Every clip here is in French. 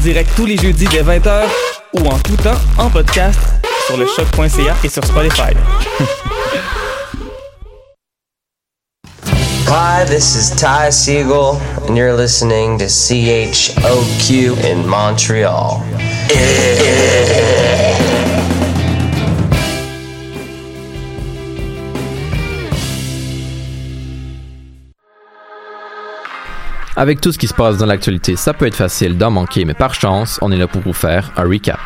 Direct tous les jeudis dès 20h ou en tout temps en podcast sur le choc.ca et sur Spotify. Hi, this is Ty Siegel, and you're listening to CHOQ in Montreal. Avec tout ce qui se passe dans l'actualité, ça peut être facile d'en manquer, mais par chance, on est là pour vous faire un recap.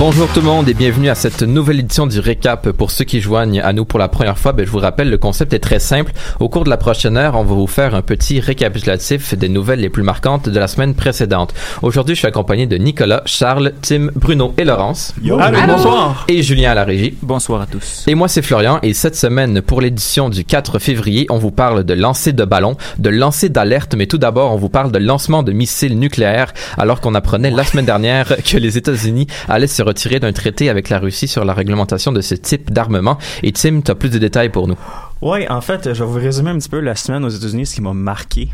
Bonjour tout le monde et bienvenue à cette nouvelle édition du récap. Pour ceux qui joignent à nous pour la première fois, ben, je vous rappelle, le concept est très simple. Au cours de la prochaine heure, on va vous faire un petit récapitulatif des nouvelles les plus marquantes de la semaine précédente. Aujourd'hui, je suis accompagné de Nicolas, Charles, Tim, Bruno et Laurence. Allô, bonsoir. Et Julien à la régie. Bonsoir à tous. Et moi, c'est Florian. Et cette semaine, pour l'édition du 4 février, on vous parle de lancer de ballons, de lancer d'alerte, mais tout d'abord, on vous parle de lancement de missiles nucléaires, alors qu'on apprenait la semaine dernière que les États-Unis allaient se retirer d'un traité avec la Russie sur la réglementation de ce type d'armement. Et Tim, tu as plus de détails pour nous. Oui, en fait, je vais vous résumer un petit peu la semaine aux États-Unis, ce qui m'a marqué.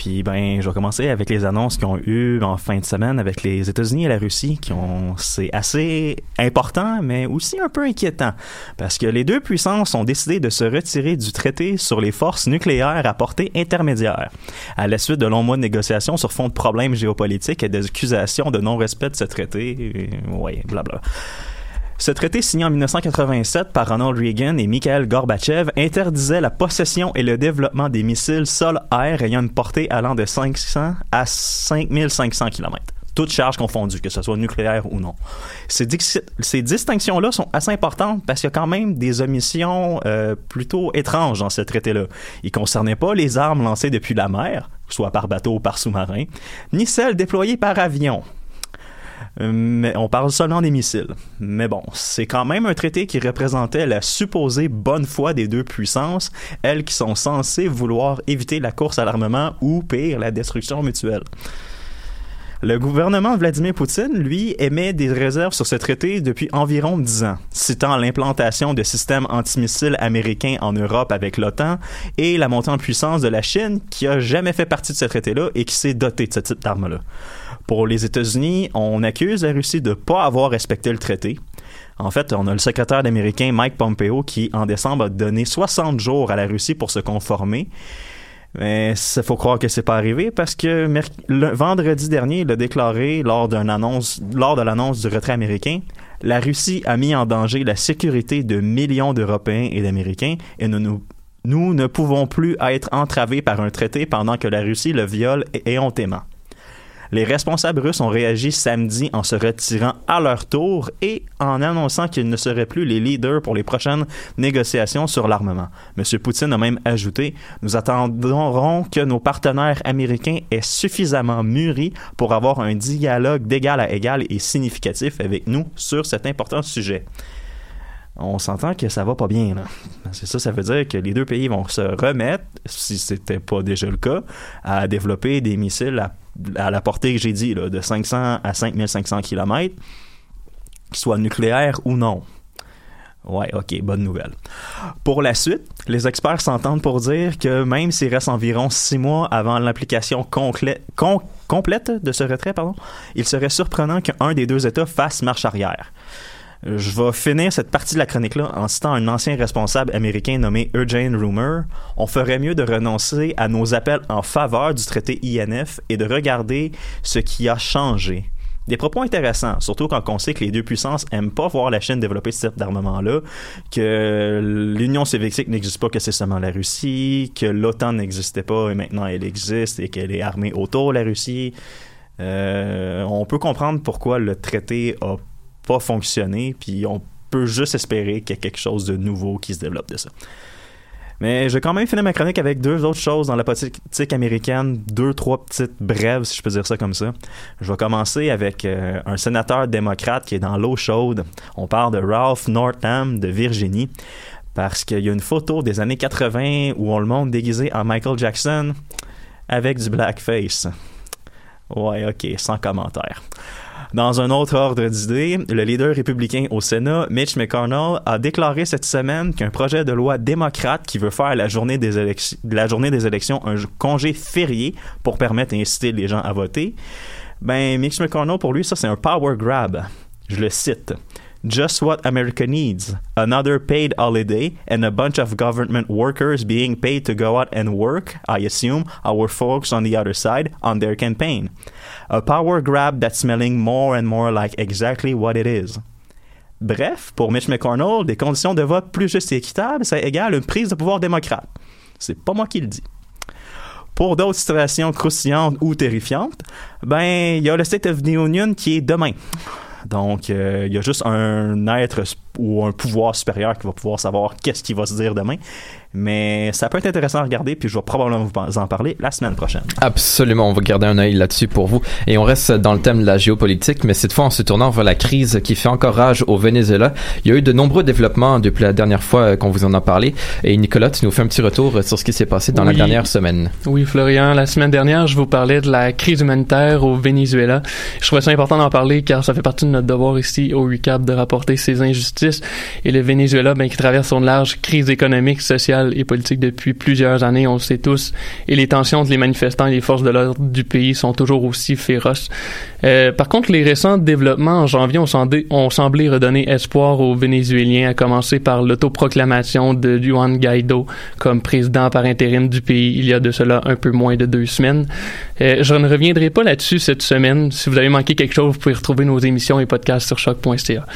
Puis ben, je vais commencer avec les annonces qu'ils ont eues en fin de semaine avec les États-Unis et la Russie, qui ont c'est assez important, mais aussi un peu inquiétant, parce que les deux puissances ont décidé de se retirer du traité sur les forces nucléaires à portée intermédiaire, à la suite de longs mois de négociations sur fond de problèmes géopolitiques et d'accusations de non-respect de ce traité. Oui, blabla. Ce traité signé en 1987 par Ronald Reagan et Mikhail Gorbatchev interdisait la possession et le développement des missiles sol-air ayant une portée allant de 500 à 5500 km toutes charges confondues, que ce soit nucléaire ou non. Ces, distinctions-là sont assez importantes parce qu'il y a quand même des omissions euh, plutôt étranges dans ce traité-là. Il ne concernait pas les armes lancées depuis la mer, soit par bateau ou par sous-marin, ni celles déployées par avion, mais on parle seulement des missiles. Mais bon, c'est quand même un traité qui représentait la supposée bonne foi des deux puissances, elles qui sont censées vouloir éviter la course à l'armement ou, pire, la destruction mutuelle. Le gouvernement Vladimir Poutine, lui, émet des réserves sur ce traité depuis environ dix ans, citant l'implantation de systèmes antimissiles américains en Europe avec l'OTAN et la montée en puissance de la Chine qui a jamais fait partie de ce traité-là et qui s'est doté de ce type d'armes-là. Pour les États-Unis, on accuse la Russie de ne pas avoir respecté le traité. En fait, on a le secrétaire américain Mike Pompeo qui, en décembre, a donné 60 jours à la Russie pour se conformer. Mais il faut croire que c'est pas arrivé parce que le vendredi dernier, il a déclaré lors lors de l'annonce du retrait américain, la Russie a mis en danger la sécurité de millions d'Européens et d'Américains et nous, nous ne pouvons plus être entravés par un traité pendant que la Russie le viole éhontément. Les responsables russes ont réagi samedi en se retirant à leur tour et en annonçant qu'ils ne seraient plus les leaders pour les prochaines négociations sur l'armement. M. Poutine a même ajouté Nous attendrons que nos partenaires américains aient suffisamment mûri pour avoir un dialogue d'égal à égal et significatif avec nous sur cet important sujet on s'entend que ça va pas bien. C'est ça, ça veut dire que les deux pays vont se remettre, si c'était pas déjà le cas, à développer des missiles à, la portée que j'ai dit, de 500 à 5500 km, qu'ils soient nucléaires ou non. Ouais, ok, bonne nouvelle. Pour la suite, les experts s'entendent pour dire que même s'il reste environ six mois avant l'application complète de ce retrait, pardon, il serait surprenant qu'un des deux États fasse marche arrière. Je vais finir cette partie de la chronique-là en citant un ancien responsable américain nommé Eugene Rumor. On ferait mieux de renoncer à nos appels en faveur du traité INF et de regarder ce qui a changé. Des propos intéressants, surtout quand on sait que les deux puissances aiment pas voir la Chine développer ce type d'armement-là, que l'Union soviétique n'existe pas, que c'est seulement la Russie, que l'OTAN n'existait pas et maintenant elle existe et qu'elle est armée autour de la Russie. Euh, on peut comprendre pourquoi le traité a pas puis on peut juste espérer qu'il y a quelque chose de nouveau qui se développe de ça. Mais je vais quand même finir ma chronique avec deux autres choses dans la politique américaine, deux, trois petites brèves, si je peux dire ça comme ça. Je vais commencer avec euh, un sénateur démocrate qui est dans l'eau chaude. On parle de Ralph Northam de Virginie, parce qu'il y a une photo des années 80 où on le montre déguisé en Michael Jackson avec du blackface. Ouais, ok, sans commentaire. Dans un autre ordre d'idées, le leader républicain au Sénat, Mitch McConnell, a déclaré cette semaine qu'un projet de loi démocrate qui veut faire la journée des, élections, la journée des élections un congé férié pour permettre d'inciter les gens à voter, ben Mitch McConnell, pour lui, ça c'est un power grab. Je le cite. Just what America needs. Another paid holiday and a bunch of government workers being paid to go out and work, I assume, our folks on the other side, on their campaign. A power grab that's smelling more and more like exactly what it is. Bref, pour Mitch McConnell, des conditions de vote plus justes et équitables, ça égale une prise de pouvoir démocrate. C'est pas moi qui le dis. Pour d'autres situations croustillantes ou terrifiantes, ben, il y a le State of the Union qui est demain. Donc, euh, il y a juste un être ou un pouvoir supérieur qui va pouvoir savoir qu'est-ce qui va se dire demain. Mais ça peut être intéressant à regarder, puis je vais probablement vous en parler la semaine prochaine. Absolument, on va garder un œil là-dessus pour vous. Et on reste dans le thème de la géopolitique, mais cette fois en se tournant vers la crise qui fait encore rage au Venezuela. Il y a eu de nombreux développements depuis la dernière fois qu'on vous en a parlé. Et Nicolas, tu nous fais un petit retour sur ce qui s'est passé dans la dernière semaine. Oui, Florian, la semaine dernière, je vous parlais de la crise humanitaire au Venezuela. Je trouvais ça important d'en parler car ça fait partie de notre devoir ici au UCAP de rapporter ces injustices. Et le Venezuela, ben, qui traverse une large crise économique, sociale et politique depuis plusieurs années, on le sait tous, et les tensions entre les manifestants et les forces de l'ordre du pays sont toujours aussi féroces. Euh, par contre, les récents développements en janvier ont, ont, semblé redonner espoir aux Vénézuéliens, à commencer par l'autoproclamation de Juan Guaido comme président par intérim du pays il y a de cela un peu moins de deux semaines. Euh, je ne reviendrai pas là-dessus cette semaine. Si vous avez manqué quelque chose, vous pouvez retrouver nos émissions et podcasts sur choc.ca.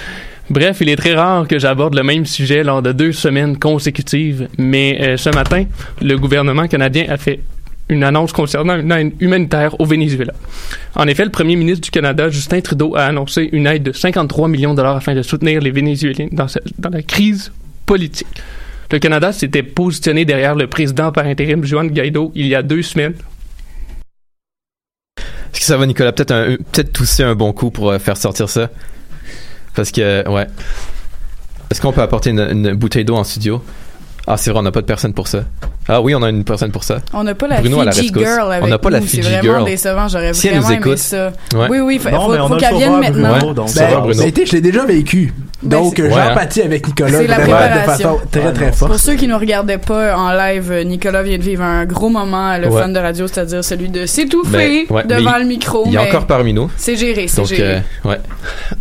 Bref, il est très rare que j'aborde le même sujet lors de deux semaines consécutives, mais euh, ce matin, le gouvernement canadien a fait une annonce concernant une aide humanitaire au Venezuela. En effet, le premier ministre du Canada, Justin Trudeau, a annoncé une aide de 53 millions de dollars afin de soutenir les Vénézuéliens dans, la crise politique. Le Canada s'était positionné derrière le président par intérim, Juan Guaido, il y a deux semaines. Est-ce que ça va, Nicolas? Peut-être peut tousser un bon coup pour euh, faire sortir ça? Parce que, ouais. Est-ce qu'on peut apporter une bouteille d'eau en studio? Ah, c'est vrai, on n'a pas de personne pour ça. Ah oui, on a une personne pour ça. On n'a pas la Bruno Fiji Girl avec On n'a pas la Fiji Girl. C'est vraiment décevant. J'aurais si vraiment aimé ça. Oui, oui, faut, faut, faut qu'elle vienne maintenant. Bruno, donc ben, Bruno. je l'ai déjà vécu. Ben, donc, j'empathie hein. avec Nicolas la de façon très, très forte. Pour ceux qui ne regardaient pas en live, Nicolas vient de vivre un gros moment, le fan de radio, c'est-à-dire celui de s'étouffer ben, devant le micro. Il est encore parmi nous. C'est géré, c'est géré. Euh, ouais.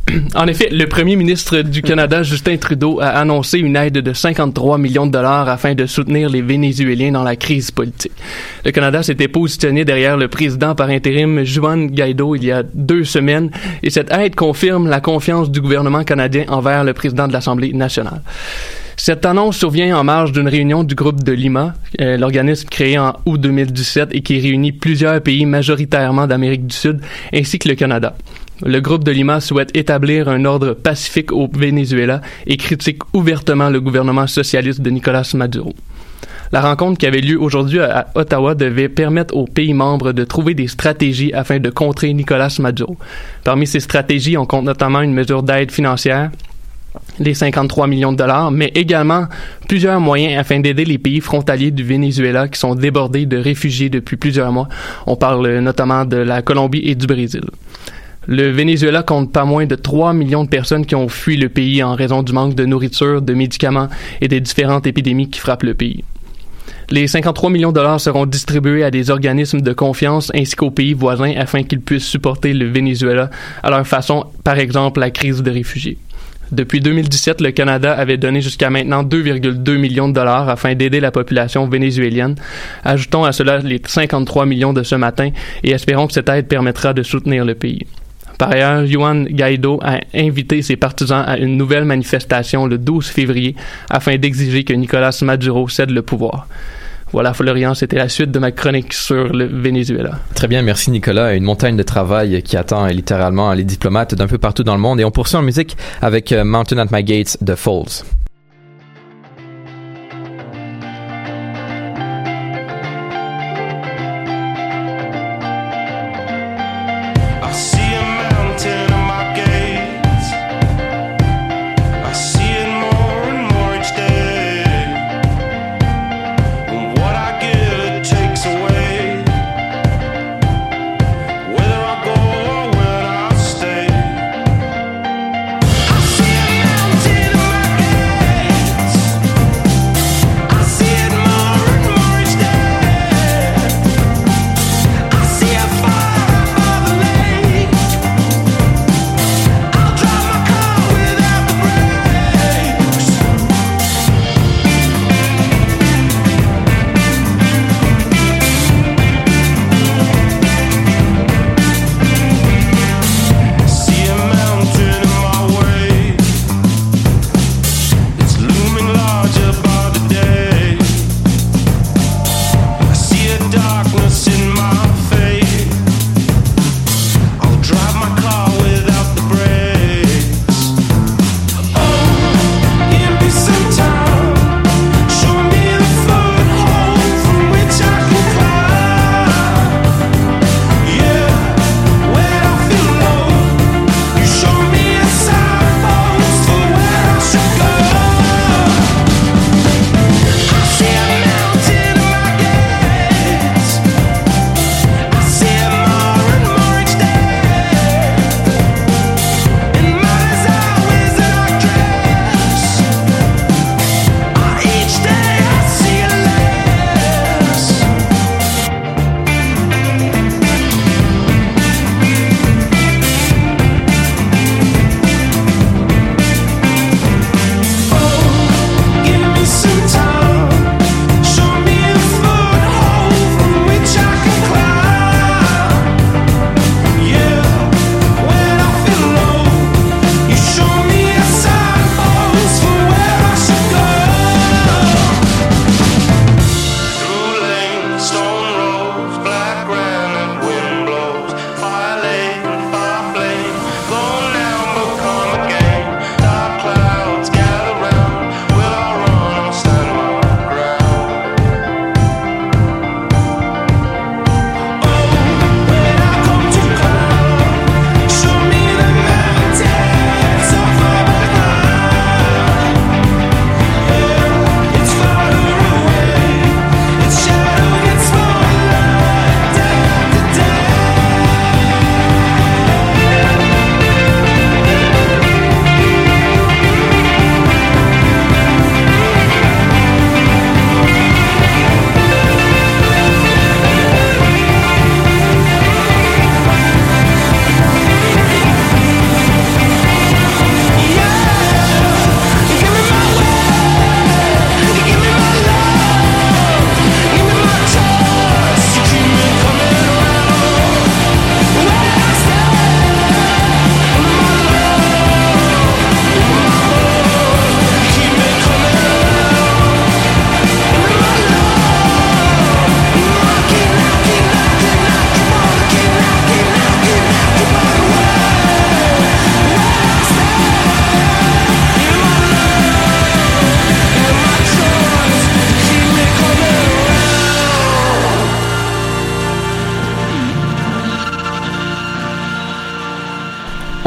En effet, le premier ministre du Canada, Justin Trudeau, a annoncé une aide de 53 millions de dollars afin de soutenir les Vénézuéliens dans la crise politique. Le Canada s'était positionné derrière le président par intérim Juan Guaido il y a deux semaines et cette aide confirme la confiance du gouvernement canadien envers le président de l'Assemblée nationale. Cette annonce survient en marge d'une réunion du groupe de Lima, euh, l'organisme créé en août 2017 et qui réunit plusieurs pays majoritairement d'Amérique du Sud ainsi que le Canada. Le groupe de Lima souhaite établir un ordre pacifique au Venezuela et critique ouvertement le gouvernement socialiste de Nicolas Maduro. La rencontre qui avait lieu aujourd'hui à Ottawa devait permettre aux pays membres de trouver des stratégies afin de contrer Nicolas Maduro. Parmi ces stratégies, on compte notamment une mesure d'aide financière, les 53 millions de dollars, mais également plusieurs moyens afin d'aider les pays frontaliers du Venezuela qui sont débordés de réfugiés depuis plusieurs mois. On parle notamment de la Colombie et du Brésil. Le Venezuela compte pas moins de 3 millions de personnes qui ont fui le pays en raison du manque de nourriture, de médicaments et des différentes épidémies qui frappent le pays. Les 53 millions de dollars seront distribués à des organismes de confiance ainsi qu'aux pays voisins afin qu'ils puissent supporter le Venezuela à leur façon, par exemple la crise de réfugiés. Depuis 2017, le Canada avait donné jusqu'à maintenant 2,2 millions de dollars afin d'aider la population vénézuélienne. Ajoutons à cela les 53 millions de ce matin et espérons que cette aide permettra de soutenir le pays. Par ailleurs, Juan Guaido a invité ses partisans à une nouvelle manifestation le 12 février afin d'exiger que Nicolas Maduro cède le pouvoir. Voilà, Florian, c'était la suite de ma chronique sur le Venezuela. Très bien, merci Nicolas. Une montagne de travail qui attend littéralement les diplomates d'un peu partout dans le monde. Et on poursuit en musique avec euh, Mountain at My Gates de Falls.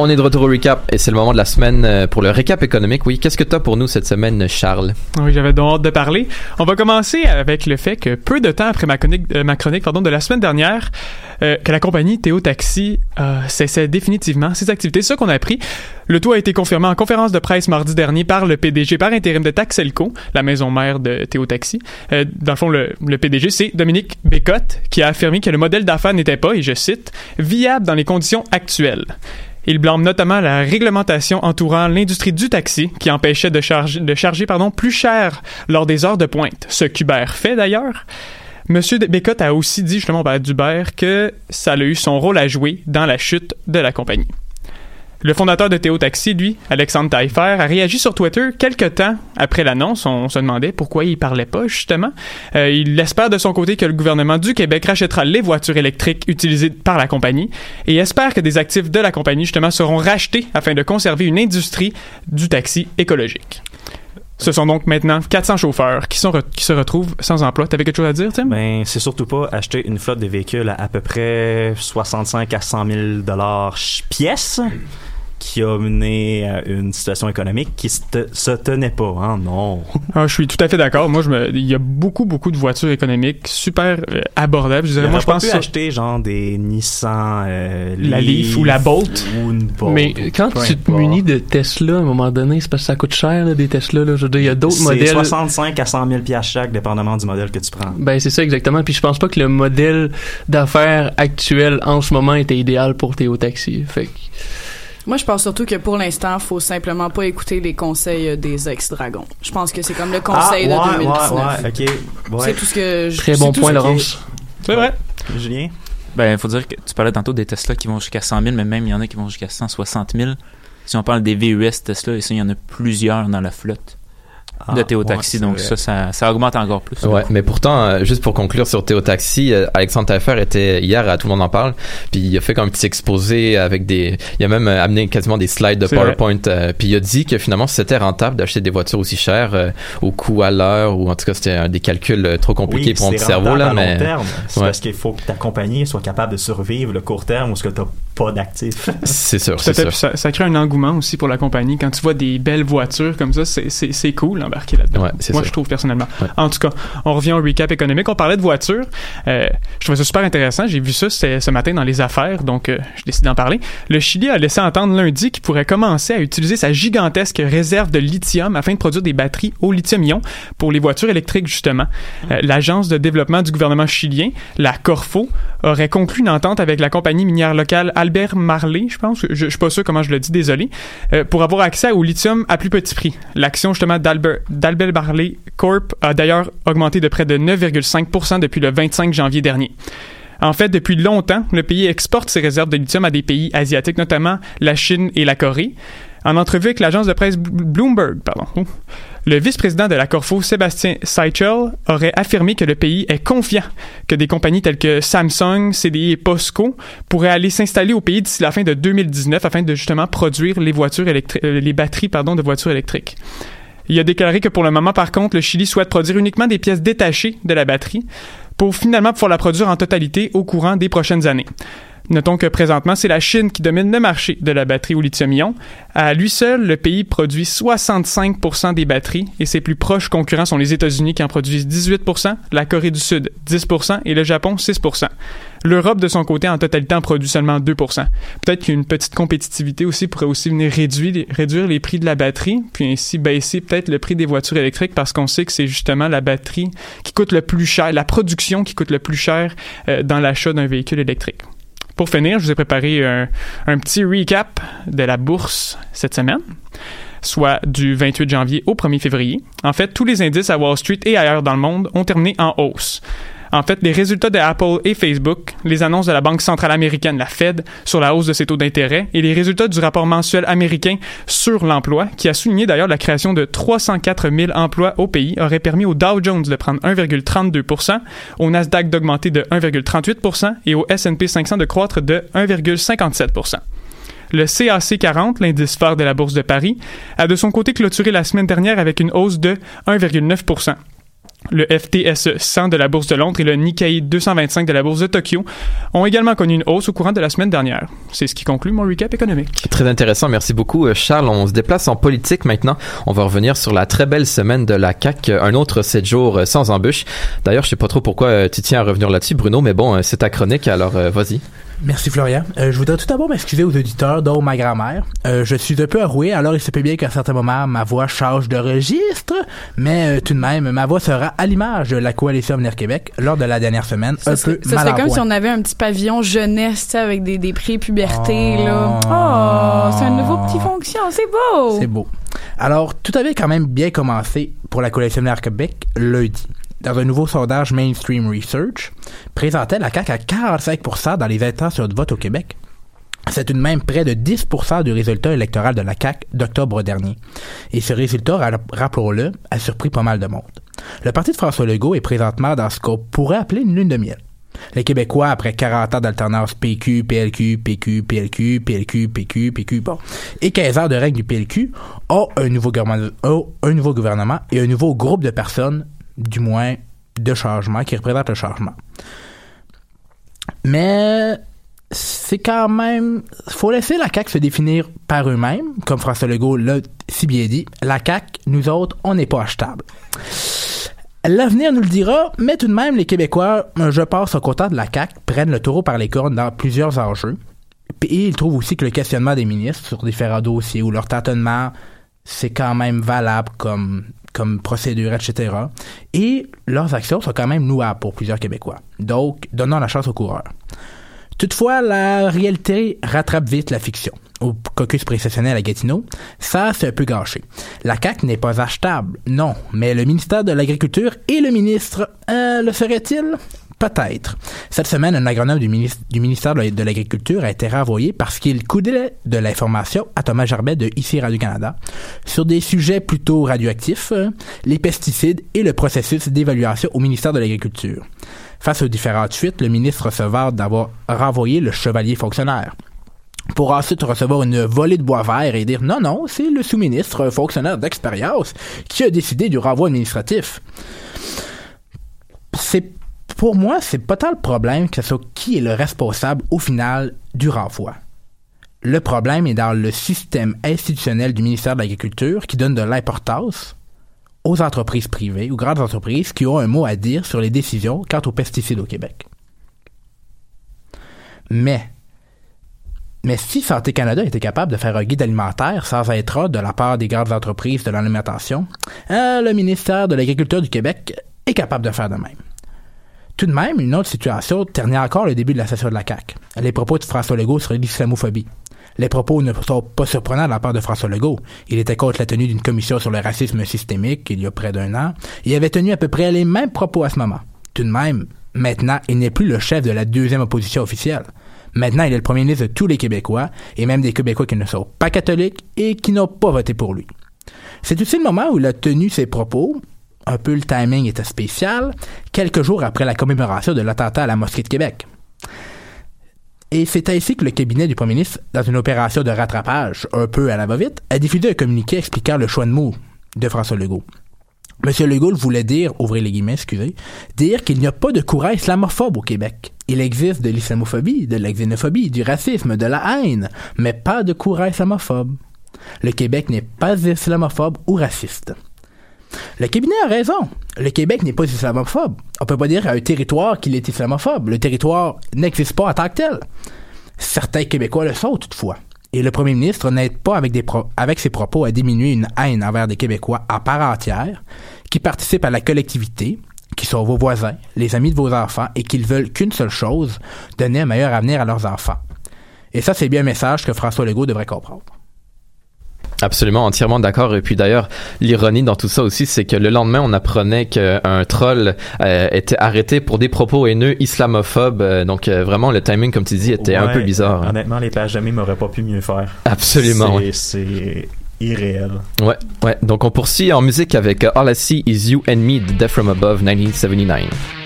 On est de retour au recap et c'est le moment de la semaine euh, pour le récap économique. Oui, qu'est-ce que tu as pour nous cette semaine, Charles? Oui, j'avais donc hâte de parler. On va commencer avec le fait que peu de temps après ma chronique, euh, chronique pardon, de la semaine dernière, euh, que la compagnie Théo Taxi euh, cessait définitivement ses activités. C'est ça qu'on a appris. Le tout a été confirmé en conférence de presse mardi dernier par le PDG par intérim de Taxelco, la maison mère de Théo Taxi. Dans le fond, le PDG, c'est Dominique Bécotte, qui a affirmé que le modèle d'affaires n'était pas, et je cite, viable dans les conditions actuelles. Il blâme notamment la réglementation entourant l'industrie du taxi qui empêchait de charger, de charger pardon, plus cher lors des heures de pointe, ce qu'Uber fait d'ailleurs. Monsieur Bécotte a aussi dit justement à d'Uber que ça a eu son rôle à jouer dans la chute de la compagnie. Le fondateur de Théo Taxi, lui, Alexandre Taillefer, a réagi sur Twitter quelques temps après l'annonce. On se demandait pourquoi il parlait pas, justement. Euh, il espère de son côté que le gouvernement du Québec rachètera les voitures électriques utilisées par la compagnie et espère que des actifs de la compagnie, justement, seront rachetés afin de conserver une industrie du taxi écologique. Ce sont donc maintenant 400 chauffeurs qui, sont qui se retrouvent sans emploi. T'avais quelque chose à dire, Tim? Ben, c'est surtout pas acheter une flotte de véhicules à à peu près 65 à 100 000 dollars pièce qui a mené à une situation économique qui se, se tenait pas, hein, non. Ah, je suis tout à fait d'accord. Moi, je me, il y a beaucoup, beaucoup de voitures économiques super euh, abordables. Je dirais, moi, je pense. pu acheter genre des Nissan, euh, la Leaf ou la Bolt. Ou une Bolt Mais quand tu te munis de Tesla, à un moment donné, c'est parce que ça coûte cher, là, des Tesla, là. Je veux dire, il y a d'autres modèles. 65 à 100 000 pièces chaque, dépendamment du modèle que tu prends. Ben, c'est ça, exactement. Puis je pense pas que le modèle d'affaires actuel, en ce moment, était idéal pour Théo Taxi. Fait que, moi, je pense surtout que pour l'instant, faut simplement pas écouter les conseils euh, des ex-dragons. Je pense que c'est comme le conseil ah, de 2019. Ouais, ouais, C'est tout ce que je Très bon point, Laurence. C'est vrai. Julien? Ben, il faut dire que tu parlais tantôt des Tesla qui vont jusqu'à 100 000, mais même il y en a qui vont jusqu'à 160 000. Si on parle des VUS Tesla, et ça, il y en a plusieurs dans la flotte de Théo Taxi, donc ça, ça, ça, augmente encore plus. Ouais, mais pourtant, euh, juste pour conclure sur Théo Taxi, euh, Alexandre Taillefer était hier à Tout le monde en parle, puis il a fait comme un petit exposé avec des, il a même euh, amené quasiment des slides de PowerPoint, puis il a dit que finalement c'était rentable d'acheter des voitures aussi chères au coût à l'heure, ou en tout cas c'était des calculs trop compliqués pour mon cerveau là, à mais long terme. c'est parce qu'il faut que ta compagnie soit capable de survivre le court terme ou ce que t'as pas d'actifs. c'est sûr, c'est sûr. Ça, ça, crée un engouement aussi pour la compagnie quand tu vois des belles voitures comme ça, c'est cool là-dedans. Ouais, moi, je trouve personnellement. En tout cas, on revient au recap économique. On parlait de voitures. Euh, je trouvais ça super intéressant. J'ai vu ça ce matin dans les affaires, donc euh, je décide d'en parler. Le Chili a laissé entendre lundi qu'il pourrait commencer à utiliser sa gigantesque réserve de lithium afin de produire des batteries au lithium-ion pour les voitures électriques, justement. Euh, L'agence de développement du gouvernement chilien, la Corfo, aurait conclu une entente avec la compagnie minière locale Albert Marley, je pense. Je, je suis pas sûr comment je le dis, désolé, pour avoir accès au lithium à plus petit prix. L'action, justement, d'Albert Marley Corp a d'ailleurs augmenté de près de 9,5% depuis le 25 janvier dernier. En fait, depuis longtemps, le pays exporte ses réserves de lithium à des pays asiatiques, notamment la Chine et la Corée. En entrevue avec l'agence de presse Bloomberg, pardon, le vice-président de la Corfo, Sébastien Seichel, aurait affirmé que le pays est confiant que des compagnies telles que Samsung, CDI et POSCO pourraient aller s'installer au pays d'ici la fin de 2019 afin de justement produire les euh, batteries de voitures électriques. Il a déclaré que pour le moment, par contre, le Chili souhaite produire uniquement des pièces détachées de la batterie pour finalement pouvoir la produire en totalité au courant des prochaines années. Notons que présentement, c'est la Chine qui domine le marché de la batterie au lithium-ion. À lui seul, le pays produit 65% des batteries et ses plus proches concurrents sont les États-Unis qui en produisent 18% la Corée du Sud 10% et le Japon 6% L'Europe, de son côté, en totalité, en produit seulement 2% Peut-être qu'une petite compétitivité aussi pourrait aussi venir réduire, les prix de la batterie, puis ainsi baisser peut-être le prix des voitures électriques parce qu'on sait que c'est justement la batterie qui coûte le plus cher, la production qui coûte le plus cher euh, dans l'achat d'un véhicule électrique. Pour finir, je vous ai préparé un, petit recap de la bourse cette semaine, soit du 28 janvier au 1er février. En fait, tous les indices à Wall Street et ailleurs dans le monde ont terminé en hausse. En fait, les résultats de Apple et Facebook, les annonces de la Banque centrale américaine, la Fed, sur la hausse de ses taux d'intérêt et les résultats du rapport mensuel américain sur l'emploi, qui a souligné d'ailleurs la création de 304 000 emplois au pays, auraient permis au Dow Jones de prendre 1,32% au Nasdaq d'augmenter de 1,38% et au S&P 500 de croître de 1,57% le CAC 40, l'indice phare de la Bourse de Paris, a de son côté clôturé la semaine dernière avec une hausse de 1,9 Le FTSE 100 de la Bourse de Londres et le Nikkei 225 de la Bourse de Tokyo ont également connu une hausse au courant de la semaine dernière. C'est ce qui conclut mon recap économique. Très intéressant, merci beaucoup euh, Charles. On se déplace en politique maintenant. On va revenir sur la très belle semaine de la CAC, un autre 7 jours euh, sans embûche. D'ailleurs, je sais pas trop pourquoi tu tiens à revenir là-dessus Bruno, mais bon, c'est ta chronique, alors vas-y. Merci Florian. Euh, je voudrais tout d'abord m'excuser aux auditeurs, dont ma grand-mère. Euh, je suis un peu enroué, alors il se peut bien qu'à certains moments ma voix change de registre, mais euh, tout de même, ma voix sera à l'image de la coalition Avenir Québec lors de la dernière semaine. Ça un serait, peu ça serait comme si on avait un petit pavillon jeunesse avec des, des pré-pubertés. là. Oh, c'est un nouveau petit fonction, c'est beau! C'est beau. Alors, tout avait quand même bien commencé pour la coalition Avenir Québec lundi dans un nouveau sondage Mainstream Research, présentait la CAQ à 45% dans les intentions de vote au Québec. C'est une même près de 10% du résultat électoral de la CAQ d'octobre dernier. Et ce résultat, rappelons-le, a surpris pas mal de monde. Le parti de François Legault est présentement dans ce qu'on pourrait appeler une lune de miel. Les Québécois, après 40 ans d'alternance PQ, PLQ, PQ, PLQ, PLQ, PQ, PQ, bon, et 15 ans de règne du PLQ, ont un nouveau, ont un nouveau gouvernement et un nouveau groupe de personnes du moins de changement, qui représente le changement. Mais c'est quand même. faut laisser la CAQ se définir par eux-mêmes, comme François Legault l'a si bien dit. La CAQ, nous autres, on n'est pas achetable. L'avenir nous le dira, mais tout de même, les Québécois, je pense, au content de la CAQ, prennent le taureau par les cornes dans plusieurs enjeux. Et ils trouvent aussi que le questionnement des ministres sur différents dossiers ou leur tâtonnement, c'est quand même valable comme comme procédure, etc. Et leurs actions sont quand même louables pour plusieurs Québécois. Donc, donnons la chance aux coureurs. Toutefois, la réalité rattrape vite la fiction. Au caucus précessionnel à Gatineau, ça, c'est un peu gâché. La CAQ n'est pas achetable, non, mais le ministère de l'Agriculture et le ministre, euh, le serait-il? Peut-être. Cette semaine, un agronome du, ministère de l'Agriculture a été renvoyé parce qu'il coudait de l'information à Thomas Gerbet de ICI Radio-Canada sur des sujets plutôt radioactifs, euh, les pesticides et le processus d'évaluation au ministère de l'Agriculture. Face aux différentes fuites, le ministre se d'avoir renvoyé le chevalier fonctionnaire pour ensuite recevoir une volée de bois vert et dire non, non, c'est le sous-ministre fonctionnaire d'expérience qui a décidé du renvoi administratif. C'est pour moi, c'est pas tant le problème que ce soit qui est le responsable au final du renvoi. Le problème est dans le système institutionnel du ministère de l'Agriculture qui donne de l'importance aux entreprises privées, aux grandes entreprises qui ont un mot à dire sur les décisions quant aux pesticides au Québec. Mais, mais si Santé Canada était capable de faire un guide alimentaire sans être de la part des grandes entreprises de l'alimentation, euh, le ministère de l'Agriculture du Québec est capable de faire de même. Tout de même, une autre situation ternit encore le début de la session de la CAQ. Les propos de François Legault sur l'islamophobie. Les propos ne sont pas surprenants de la part de François Legault. Il était contre la tenue d'une commission sur le racisme systémique il y a près d'un an. Il avait tenu à peu près les mêmes propos à ce moment. Tout de même, maintenant, il n'est plus le chef de la deuxième opposition officielle. Maintenant, il est le premier ministre de tous les Québécois, et même des Québécois qui ne sont pas catholiques et qui n'ont pas voté pour lui. C'est aussi le moment où il a tenu ses propos, un peu le timing était spécial, quelques jours après la commémoration de l'attentat à la mosquée de Québec. Et c'est ainsi que le cabinet du premier ministre, dans une opération de rattrapage un peu à la va-vite, a diffusé un communiqué expliquant le choix de mots de François Legault. Monsieur Legault voulait dire, ouvrez les guillemets, excusez, dire qu'il n'y a pas de courant islamophobe au Québec. Il existe de l'islamophobie, de la xénophobie, du racisme, de la haine, mais pas de courant islamophobe. Le Québec n'est pas islamophobe ou raciste. Le cabinet a raison. Le Québec n'est pas islamophobe. On peut pas dire à un territoire qu'il est islamophobe. Le territoire n'existe pas en tant que tel. Certains Québécois le sont toutefois. Et le premier ministre n'aide pas avec ses propos à diminuer une haine envers des Québécois à part entière, qui participent à la collectivité, qui sont vos voisins, les amis de vos enfants, et qu'ils veulent qu'une seule chose, donner un meilleur avenir à leurs enfants. Et ça, c'est bien un message que François Legault devrait comprendre. Absolument, entièrement d'accord. Et puis d'ailleurs, l'ironie dans tout ça aussi, c'est que le lendemain, on apprenait qu'un troll euh, était arrêté pour des propos haineux islamophobes. Euh, donc euh, vraiment, le timing, comme tu dis, était un peu bizarre. Hein. Honnêtement, les pages d'amis m'auraient pas pu mieux faire. Absolument. C'est irréel. Ouais, ouais. Donc on poursuit en musique avec All I See Is You and Me de Death From Above 1979.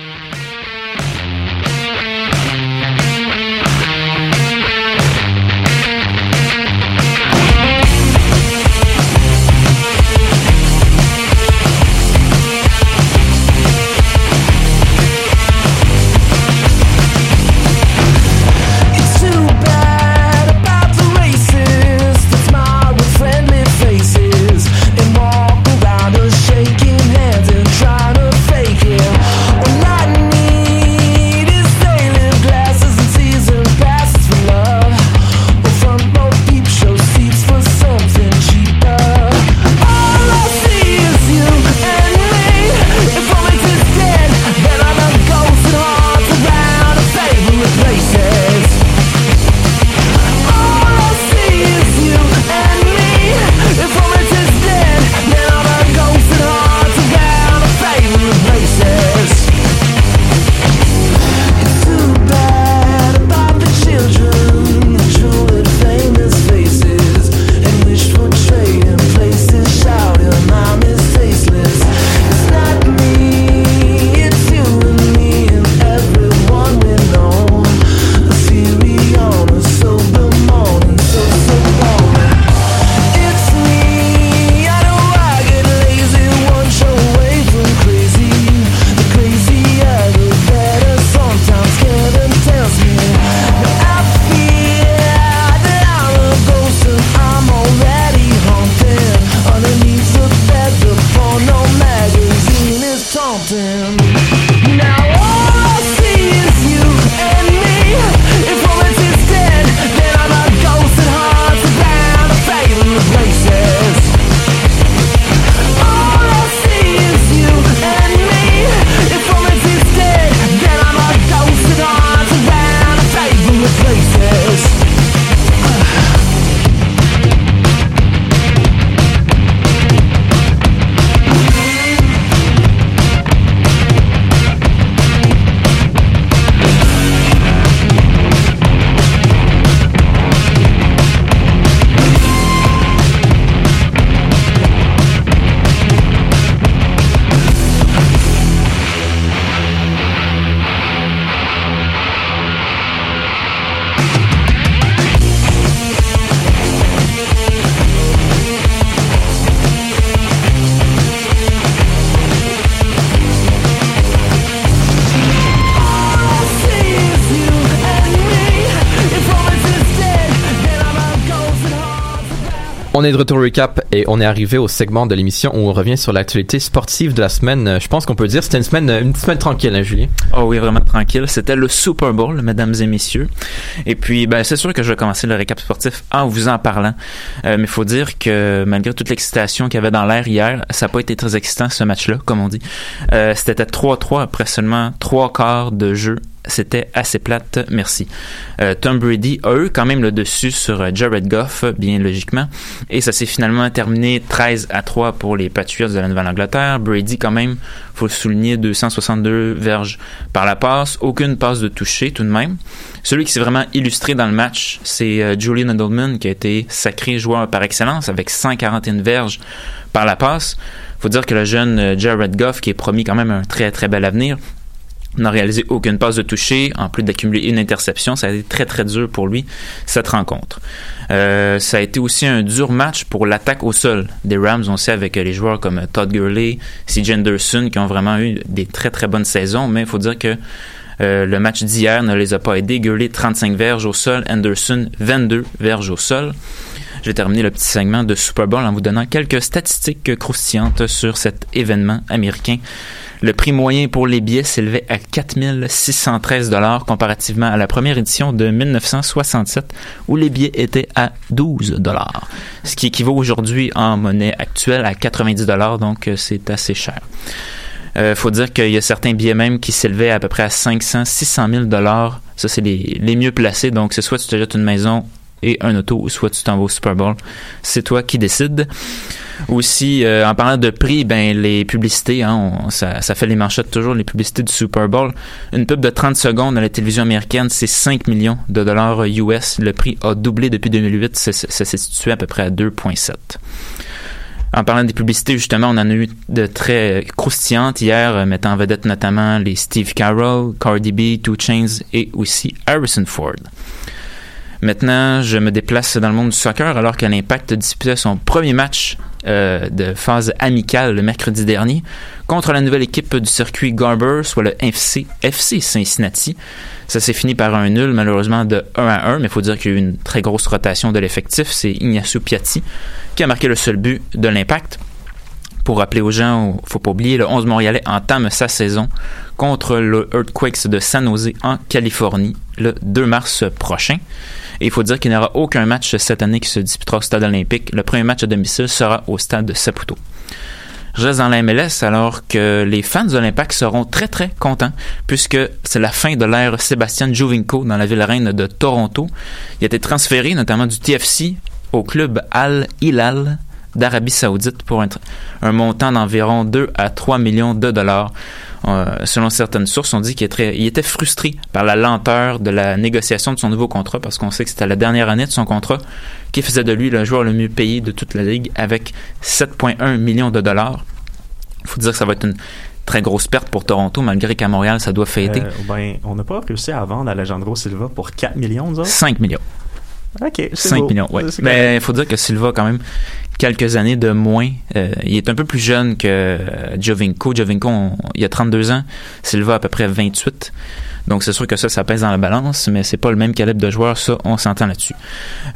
On est de retour au recap et on est arrivé au segment de l'émission où on revient sur l'actualité sportive de la semaine. Je pense qu'on peut dire c'était une semaine, une semaine tranquille, hein, Julien? Oh oui, vraiment tranquille. C'était le Super Bowl, mesdames et messieurs. Et puis, ben, c'est sûr que je vais commencer le récap sportif en vous en parlant. Euh, mais il faut dire que malgré toute l'excitation qu'il y avait dans l'air hier, ça n'a pas été très excitant ce match-là, comme on dit. Euh, c'était 3-3 après seulement trois quarts de jeu c'était assez plate, merci. Euh, Tom Brady a eu quand même le dessus sur euh, Jared Goff, bien logiquement, et ça s'est finalement terminé 13 à 3 pour les Patriots de la Nouvelle-Angleterre. Brady quand même, faut le souligner, 262 verges par la passe, aucune passe de toucher tout de même. Celui qui s'est vraiment illustré dans le match, c'est euh, Julian Edelman qui a été sacré joueur par excellence avec 141 verges par la passe. Faut dire que le jeune Jared Goff, qui est promis quand même un très très bel avenir, n'a réalisé aucune passe de toucher, en plus d'accumuler une interception. Ça a été très très dur pour lui, cette rencontre. Euh, ça a été aussi un dur match pour l'attaque au sol des Rams. On sait avec les joueurs comme Todd Gurley, C.J. Anderson qui ont vraiment eu des très très bonnes saisons, mais il faut dire que euh, le match d'hier ne les a pas aidés. Gurley 35 verges au sol, Anderson 22 verges au sol. Je vais terminer le petit segment de Super Bowl en vous donnant quelques statistiques croustillantes sur cet événement américain. Le prix moyen pour les billets s'élevait à 4613 dollars comparativement à la première édition de 1967 où les billets étaient à 12 dollars, ce qui équivaut aujourd'hui en monnaie actuelle à 90 dollars, donc euh, c'est assez cher. Euh, faut dire qu'il y a certains billets même qui s'élevaient à peu près à 500, 600 000 dollars. Ça, c'est les, les mieux placés. Donc, c'est soit tu te jettes une maison et un auto, soit tu t'en vas au Super Bowl. C'est toi qui décides. Aussi, euh, en parlant de prix, ben les publicités, hein, ça, ça fait les manchettes toujours, les publicités du Super Bowl. Une pub de 30 secondes à la télévision américaine, c'est 5 millions de dollars US. Le prix a doublé depuis 2008, ça, s'est situé à peu près à 2,7. En parlant des publicités, justement, on en a eu de très croustillantes hier, euh, mettant en vedette notamment les Steve Carroll, Cardi B, Two Chains et aussi Harrison Ford. Maintenant, je me déplace dans le monde du soccer alors que l'Impact disputait son premier match euh, de phase amicale le mercredi dernier contre la nouvelle équipe du circuit Garber, soit le FC, FC Cincinnati. Ça s'est fini par un nul, malheureusement, de 1 à 1, mais il faut dire qu'il y a eu une très grosse rotation de l'effectif. C'est Ignacio Piatti qui a marqué le seul but de l'Impact. Pour rappeler aux gens, faut pas oublier, le 11 Montréalais entame sa saison contre le Earthquakes de San Jose en Californie le 2 mars prochain. Et il faut dire qu'il n'y aura aucun match cette année qui se disputera au stade olympique. Le premier match à domicile sera au stade de Saputo. Je reste dans la MLS alors que les fans de l'Impact seront très très contents puisque c'est la fin de l'ère Sébastien Jovinko dans la ville reine de Toronto. Il a été transféré notamment du TFC au club Al Hilal d'Arabie Saoudite pour un, un montant d'environ 2 à 3 millions de dollars. Euh, selon certaines sources, on dit qu'il était frustré par la lenteur de la négociation de son nouveau contrat parce qu'on sait que c'était la dernière année de son contrat qui faisait de lui le joueur le mieux payé de toute la ligue avec 7,1 millions de dollars. Il faut dire que ça va être une très grosse perte pour Toronto, malgré qu'à Montréal, ça doit fêter. Euh, ben, on n'a pas réussi à vendre Alejandro Silva pour 4 millions, 5 millions. OK, 5 millions, oui. Mais il faut dire que Silva, quand même, quelques années de moins. Euh, il est un peu plus jeune que euh, Jovinko. Jovinko, il a 32 ans. Silva, à peu près 28. Donc, c'est sûr que ça, ça pèse dans la balance, mais c'est pas le même calibre de joueur, ça, on s'entend là-dessus.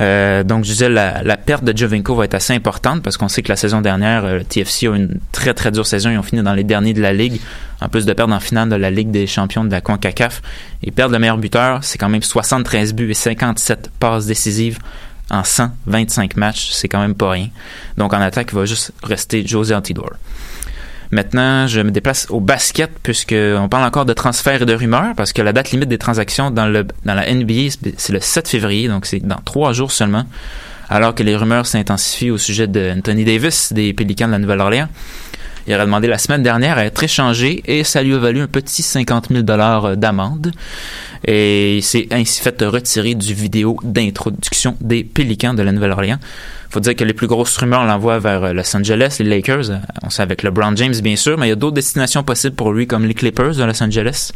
Euh, donc, je disais, la, la, perte de Jovinko va être assez importante parce qu'on sait que la saison dernière, le TFC a une très, très dure saison. Ils ont fini dans les derniers de la Ligue, en plus de perdre en finale de la Ligue des champions de la CONCACAF. Et perdre le meilleur buteur, c'est quand même 73 buts et 57 passes décisives en 125 matchs, c'est quand même pas rien. Donc en attaque, il va juste rester José Antidor. Maintenant, je me déplace au basket puisqu'on parle encore de transferts et de rumeurs parce que la date limite des transactions dans, le, dans la NBA, c'est le 7 février, donc c'est dans trois jours seulement. Alors que les rumeurs s'intensifient au sujet de Anthony Davis des Pélicans de la Nouvelle-Orléans. Il aurait demandé la semaine dernière à être échangé et ça lui a valu un petit 50 000 dollars d'amende. Et il s'est ainsi fait retirer du vidéo d'introduction des Pélicans de la Nouvelle-Orléans. faut dire que les plus grosses rumeurs l'envoient vers Los Angeles, les Lakers. On sait avec LeBron James, bien sûr, mais il y a d'autres destinations possibles pour lui, comme les Clippers de Los Angeles,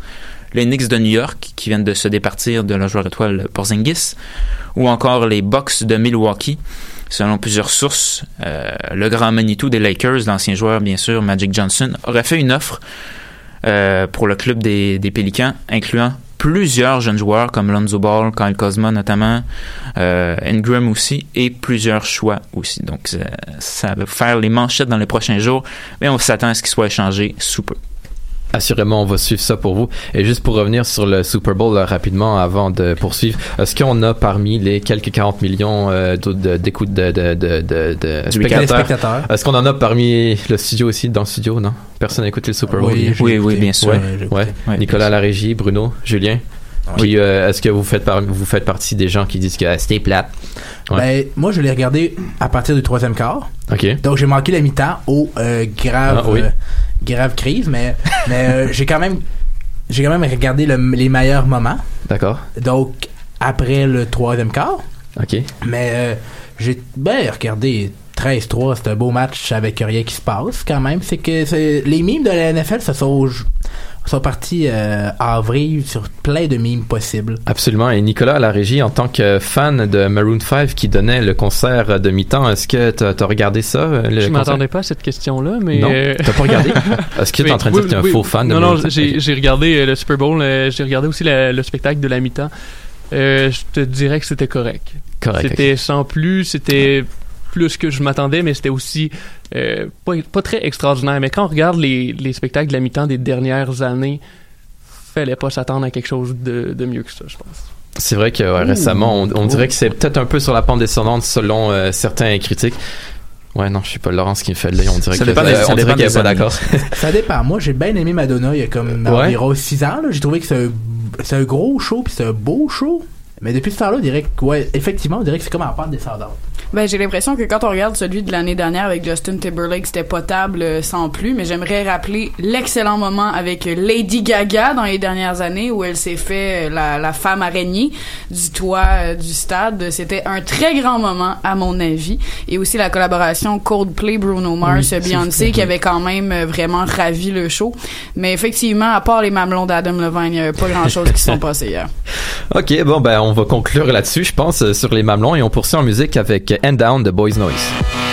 les Knicks de New York, qui viennent de se départir de leur joueur étoile Porzingis, ou encore les Bucks de Milwaukee. Selon plusieurs sources, euh, le grand Manitou des Lakers, l'ancien joueur bien sûr, Magic Johnson, aurait fait une offre euh, pour le club des, des Pélicans, incluant plusieurs jeunes joueurs comme Lonzo Ball, Kyle Kuzma notamment, euh, Ingram aussi, et plusieurs choix aussi. Donc, ça, va faire les manchettes dans les prochains jours, mais on s'attend à ce qu'il soit échangé sous peu. Assurément, on va suivre ça pour vous. Et juste pour revenir sur le Super Bowl rapidement avant de poursuivre, est-ce qu'on a parmi les quelques 40 millions euh, d'écoutes de, de, de, de, spectateurs, est-ce qu'on en a parmi le studio aussi, dans le studio, non? Personne n'a écouté le Super Bowl? Oui, oui, oui, bien sûr. Ouais, Nicolas la régie, Bruno, Julien? Oui, euh, est-ce que vous faites, vous faites partie des gens qui disent que c'était plate? Ben, moi, je l'ai regardé à partir du troisième quart. OK. Donc, j'ai manqué la mi-temps au euh, grave... Ah, euh, grave crise, mais, mais euh, j'ai quand même j'ai quand même regardé les meilleurs moments. D'accord. Donc après le troisième quart. OK. Mais euh, j'ai ben regardé 13-3, c'est un beau match avec rien qui se passe quand même. C'est que les mimes de la NFL se sont sont partis euh, avril sur plein de mimes possibles. Absolument. Et Nicolas, à la régie, en tant que fan de Maroon 5 qui donnait le concert de mi-temps, est-ce que tu as, regardé ça? Euh, le Je m'attendais pas à cette question-là, mais... Non, euh, t'as pas regardé? Est-ce que tu es en train de dire que tu es un faux fan de Non, non, j'ai regardé le Super Bowl, j'ai regardé aussi le spectacle de la mi-temps. je te dirais que c'était correct. Correct. C'était sans plus, c'était plus que je m'attendais, mais c'était aussi euh, pas, pas, très extraordinaire. Mais quand on regarde les, les spectacles de la mi-temps des dernières années, fallait pas s'attendre à quelque chose de, de, mieux que ça, je pense. C'est vrai que récemment, on, dirait que c'est peut-être un peu sur la pente descendante selon euh, certains critiques. Ouais, non, je suis pas Laurence qui me fait là. On dirait qu'elle est pas d'accord. ça dépend. Moi, j'ai bien aimé Madonna il y a comme environ 6 ans. J'ai trouvé que c'est un, un, gros show puis c'est un beau show. Mais depuis ce temps-là, on dirait que, ouais, effectivement, on dirait que c'est comme en pente descendante. Ben, j'ai l'impression que quand on regarde celui de l'année dernière avec Justin Timberlake, c'était potable euh, sans plus, mais j'aimerais rappeler l'excellent moment avec Lady Gaga dans les dernières années où elle s'est fait euh, la, la femme araignée du toit euh, du stade. C'était un très grand moment, à mon avis. Et aussi la collaboration Coldplay, Bruno Mars, Beyoncé, qui avait quand même vraiment ravi le show. Mais effectivement, à part les mamelons d'Adam Levine, il n'y avait pas grand chose qui sont passés hier. OK, bon, ben, on va conclure là-dessus, je pense, sur les mamelons et on poursuit en musique avec and down the boys' noise.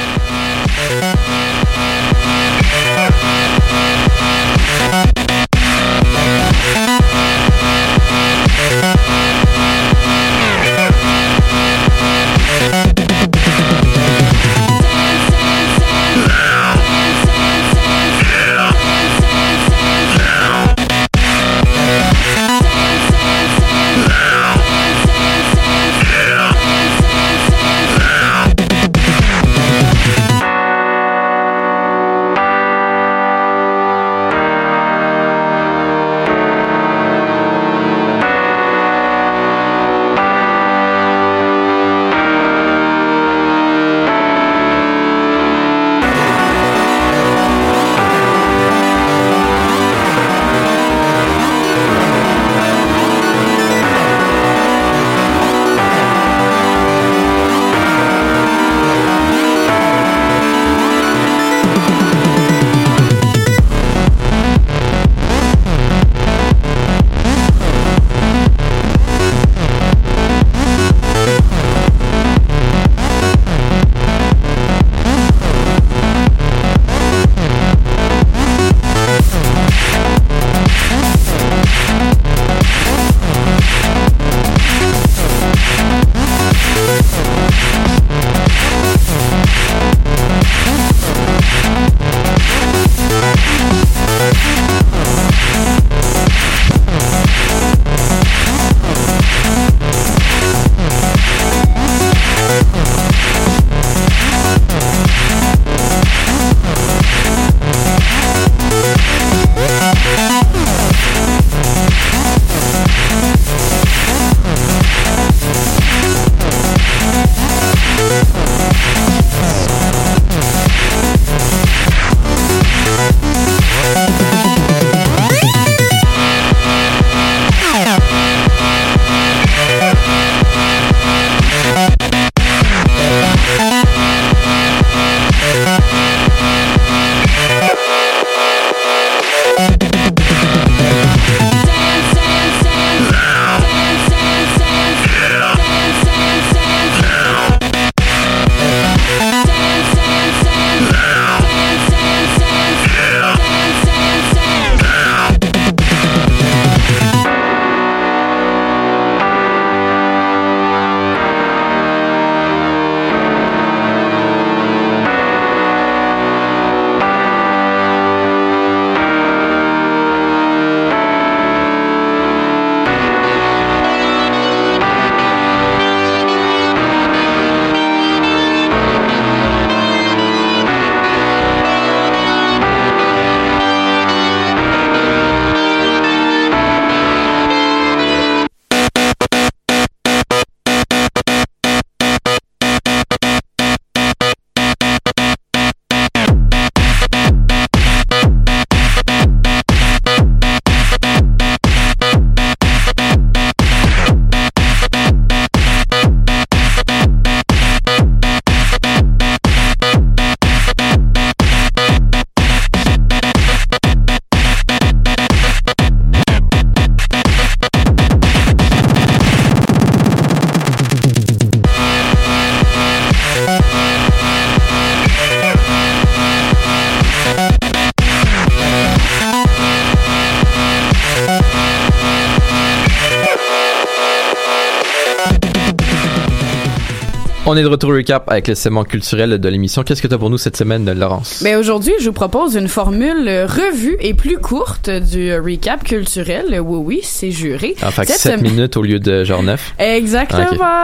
On est de retour au recap avec le segment culturel de l'émission. Qu'est-ce que tu as pour nous cette semaine, Laurence? Ben aujourd'hui, je vous propose une formule revue et plus courte du recap culturel. Oui, oui, c'est juré. En fait, Cette 7 semaine- minutes au lieu de genre 9. Exactement,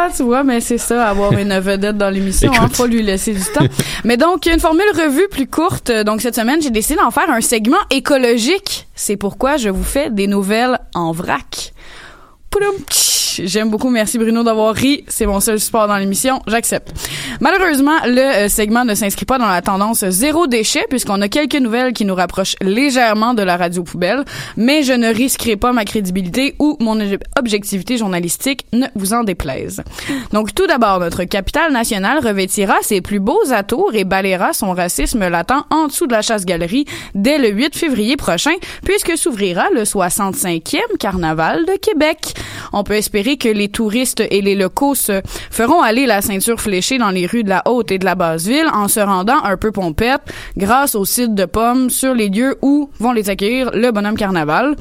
Ok. tu vois, mais c'est ça, avoir une vedette dans l'émission, hein, faut lui laisser du temps. mais donc, une formule revue plus courte. Donc, cette semaine, j'ai décidé d'en faire un segment écologique. C'est pourquoi je vous fais des nouvelles en vrac. Pouloum, tch. J'aime beaucoup. Merci Bruno d'avoir ri. C'est mon seul support dans l'émission. J'accepte. Malheureusement, le euh, segment ne s'inscrit pas dans la tendance zéro déchet puisqu'on a quelques nouvelles qui nous rapprochent légèrement de la radio poubelle, mais je ne risquerai pas ma crédibilité ou mon ob- objectivité journalistique, ne vous en déplaise. Donc tout d'abord, notre capitale nationale revêtira ses plus beaux atours et balayera son racisme latent en dessous de la chasse-galerie dès le 8 février prochain puisque s'ouvrira le 65e carnaval de Québec. On peut espérer que les touristes et les locaux se feront aller la ceinture fléchée dans les rues de la Haute et de la Basse-Ville en se rendant un peu pompette grâce au site de pommes sur les lieux où vont les accueillir le bonhomme carnaval.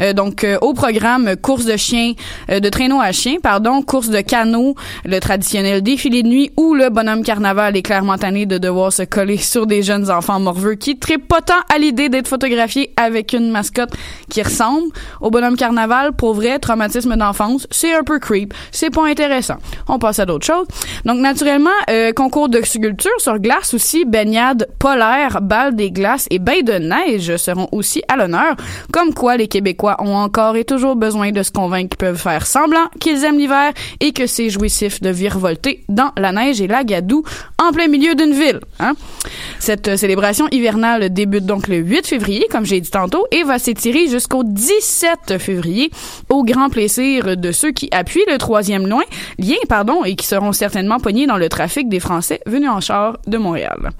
Euh, donc euh, au programme course de chiens, euh, de traîneau à chiens, pardon, course de canot, le traditionnel défilé de nuit où le bonhomme carnaval est clairement tanné de devoir se coller sur des jeunes enfants morveux qui trippent pas tant à l'idée d'être photographiés avec une mascotte qui ressemble au bonhomme carnaval. Pour vrai, traumatisme d'enfance, c'est un peu creep, c'est pas intéressant. On passe à d'autres choses. Donc naturellement, euh, concours de sculpture sur glace aussi, baignade polaire, bal des glaces et bain de neige seront aussi à l'honneur. Comme quoi les Québécois ont encore et toujours besoin de se convaincre qu'ils peuvent faire semblant qu'ils aiment l'hiver et que c'est jouissif de virevolter dans la neige et la gadoue en plein milieu d'une ville. Hein? Cette euh, célébration hivernale débute donc le 8 février, comme j'ai dit tantôt, et va s'étirer jusqu'au 17 février, au grand plaisir de ceux qui appuient le troisième lien, lien pardon, et qui seront certainement pognés dans le trafic des Français venus en char de Montréal.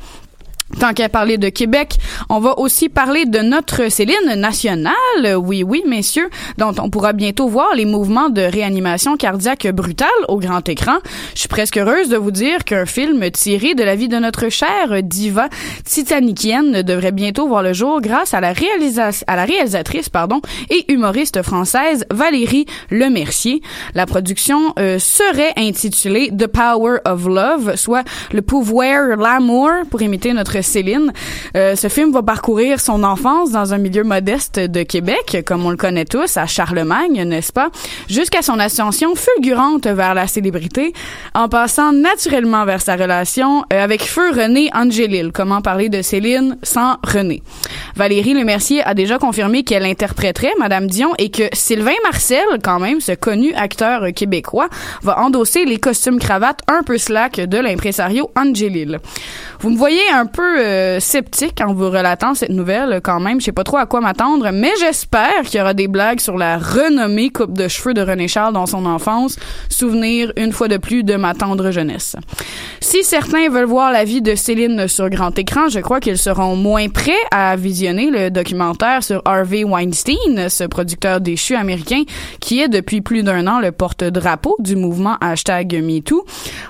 Tant qu'à parler de Québec, on va aussi parler de notre Céline nationale, oui, oui, messieurs, dont on pourra bientôt voir les mouvements de réanimation cardiaque brutale au grand écran. Je suis presque heureuse de vous dire qu'un film tiré de la vie de notre chère diva titanikienne devrait bientôt voir le jour grâce à la, réalisa- à la réalisatrice pardon, et humoriste française Valérie Lemercier. La production euh, serait intitulée The Power of Love, soit le pouvoir l'amour, pour imiter notre Céline. Euh, ce film va parcourir son enfance dans un milieu modeste de Québec, comme on le connaît tous, à Charlemagne, n'est-ce pas, jusqu'à son ascension fulgurante vers la célébrité, en passant naturellement vers sa relation euh, avec feu René Angélil. Comment parler de Céline sans René? Valérie Lemercier a déjà confirmé qu'elle interpréterait Madame Dion et que Sylvain Marcel, quand même, ce connu acteur québécois, va endosser les costumes cravates un peu slack de l'impresario Angélil. Vous me voyez un peu euh, sceptique en vous relatant cette nouvelle quand même. Je sais pas trop à quoi m'attendre, mais j'espère qu'il y aura des blagues sur la renommée coupe de cheveux de René Charles dans son enfance. Souvenir une fois de plus de ma tendre jeunesse. Si certains veulent voir la vie de Céline sur grand écran, je crois qu'ils seront moins prêts à visionner le documentaire sur Harvey Weinstein, ce producteur déchu américain qui est depuis plus d'un an le porte-drapeau du mouvement hashtag MeToo.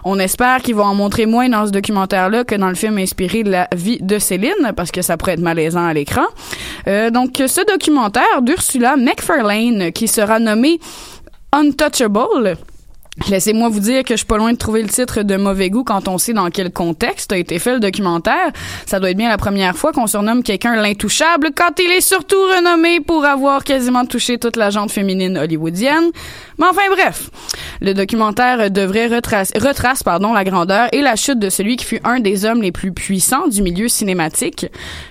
On espère qu'ils vont en montrer moins dans ce documentaire-là que dans le film inspiré de la vie de Céline, parce que ça pourrait être malaisant à l'écran. Euh, donc, ce documentaire d'Ursula McFarlane, qui sera nommé Untouchable, Laissez-moi vous dire que je suis pas loin de trouver le titre de mauvais goût quand on sait dans quel contexte a été fait le documentaire. Ça doit être bien la première fois qu'on surnomme quelqu'un l'intouchable quand il est surtout renommé pour avoir quasiment touché toute la jante féminine hollywoodienne. Mais enfin bref, le documentaire devrait retrace, retrace pardon, la grandeur et la chute de celui qui fut un des hommes les plus puissants du milieu cinématique.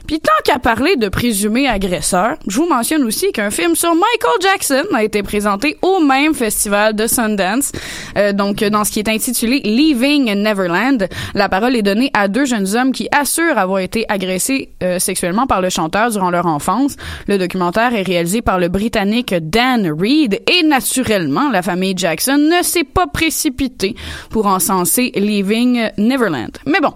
Puis tant qu'à parler de présumés agresseurs, je vous mentionne aussi qu'un film sur Michael Jackson a été présenté au même festival de Sundance. Euh, donc, dans ce qui est intitulé Leaving Neverland, la parole est donnée à deux jeunes hommes qui assurent avoir été agressés euh, sexuellement par le chanteur durant leur enfance. Le documentaire est réalisé par le Britannique Dan Reed et naturellement, la famille Jackson ne s'est pas précipitée pour encenser Leaving Neverland. Mais bon.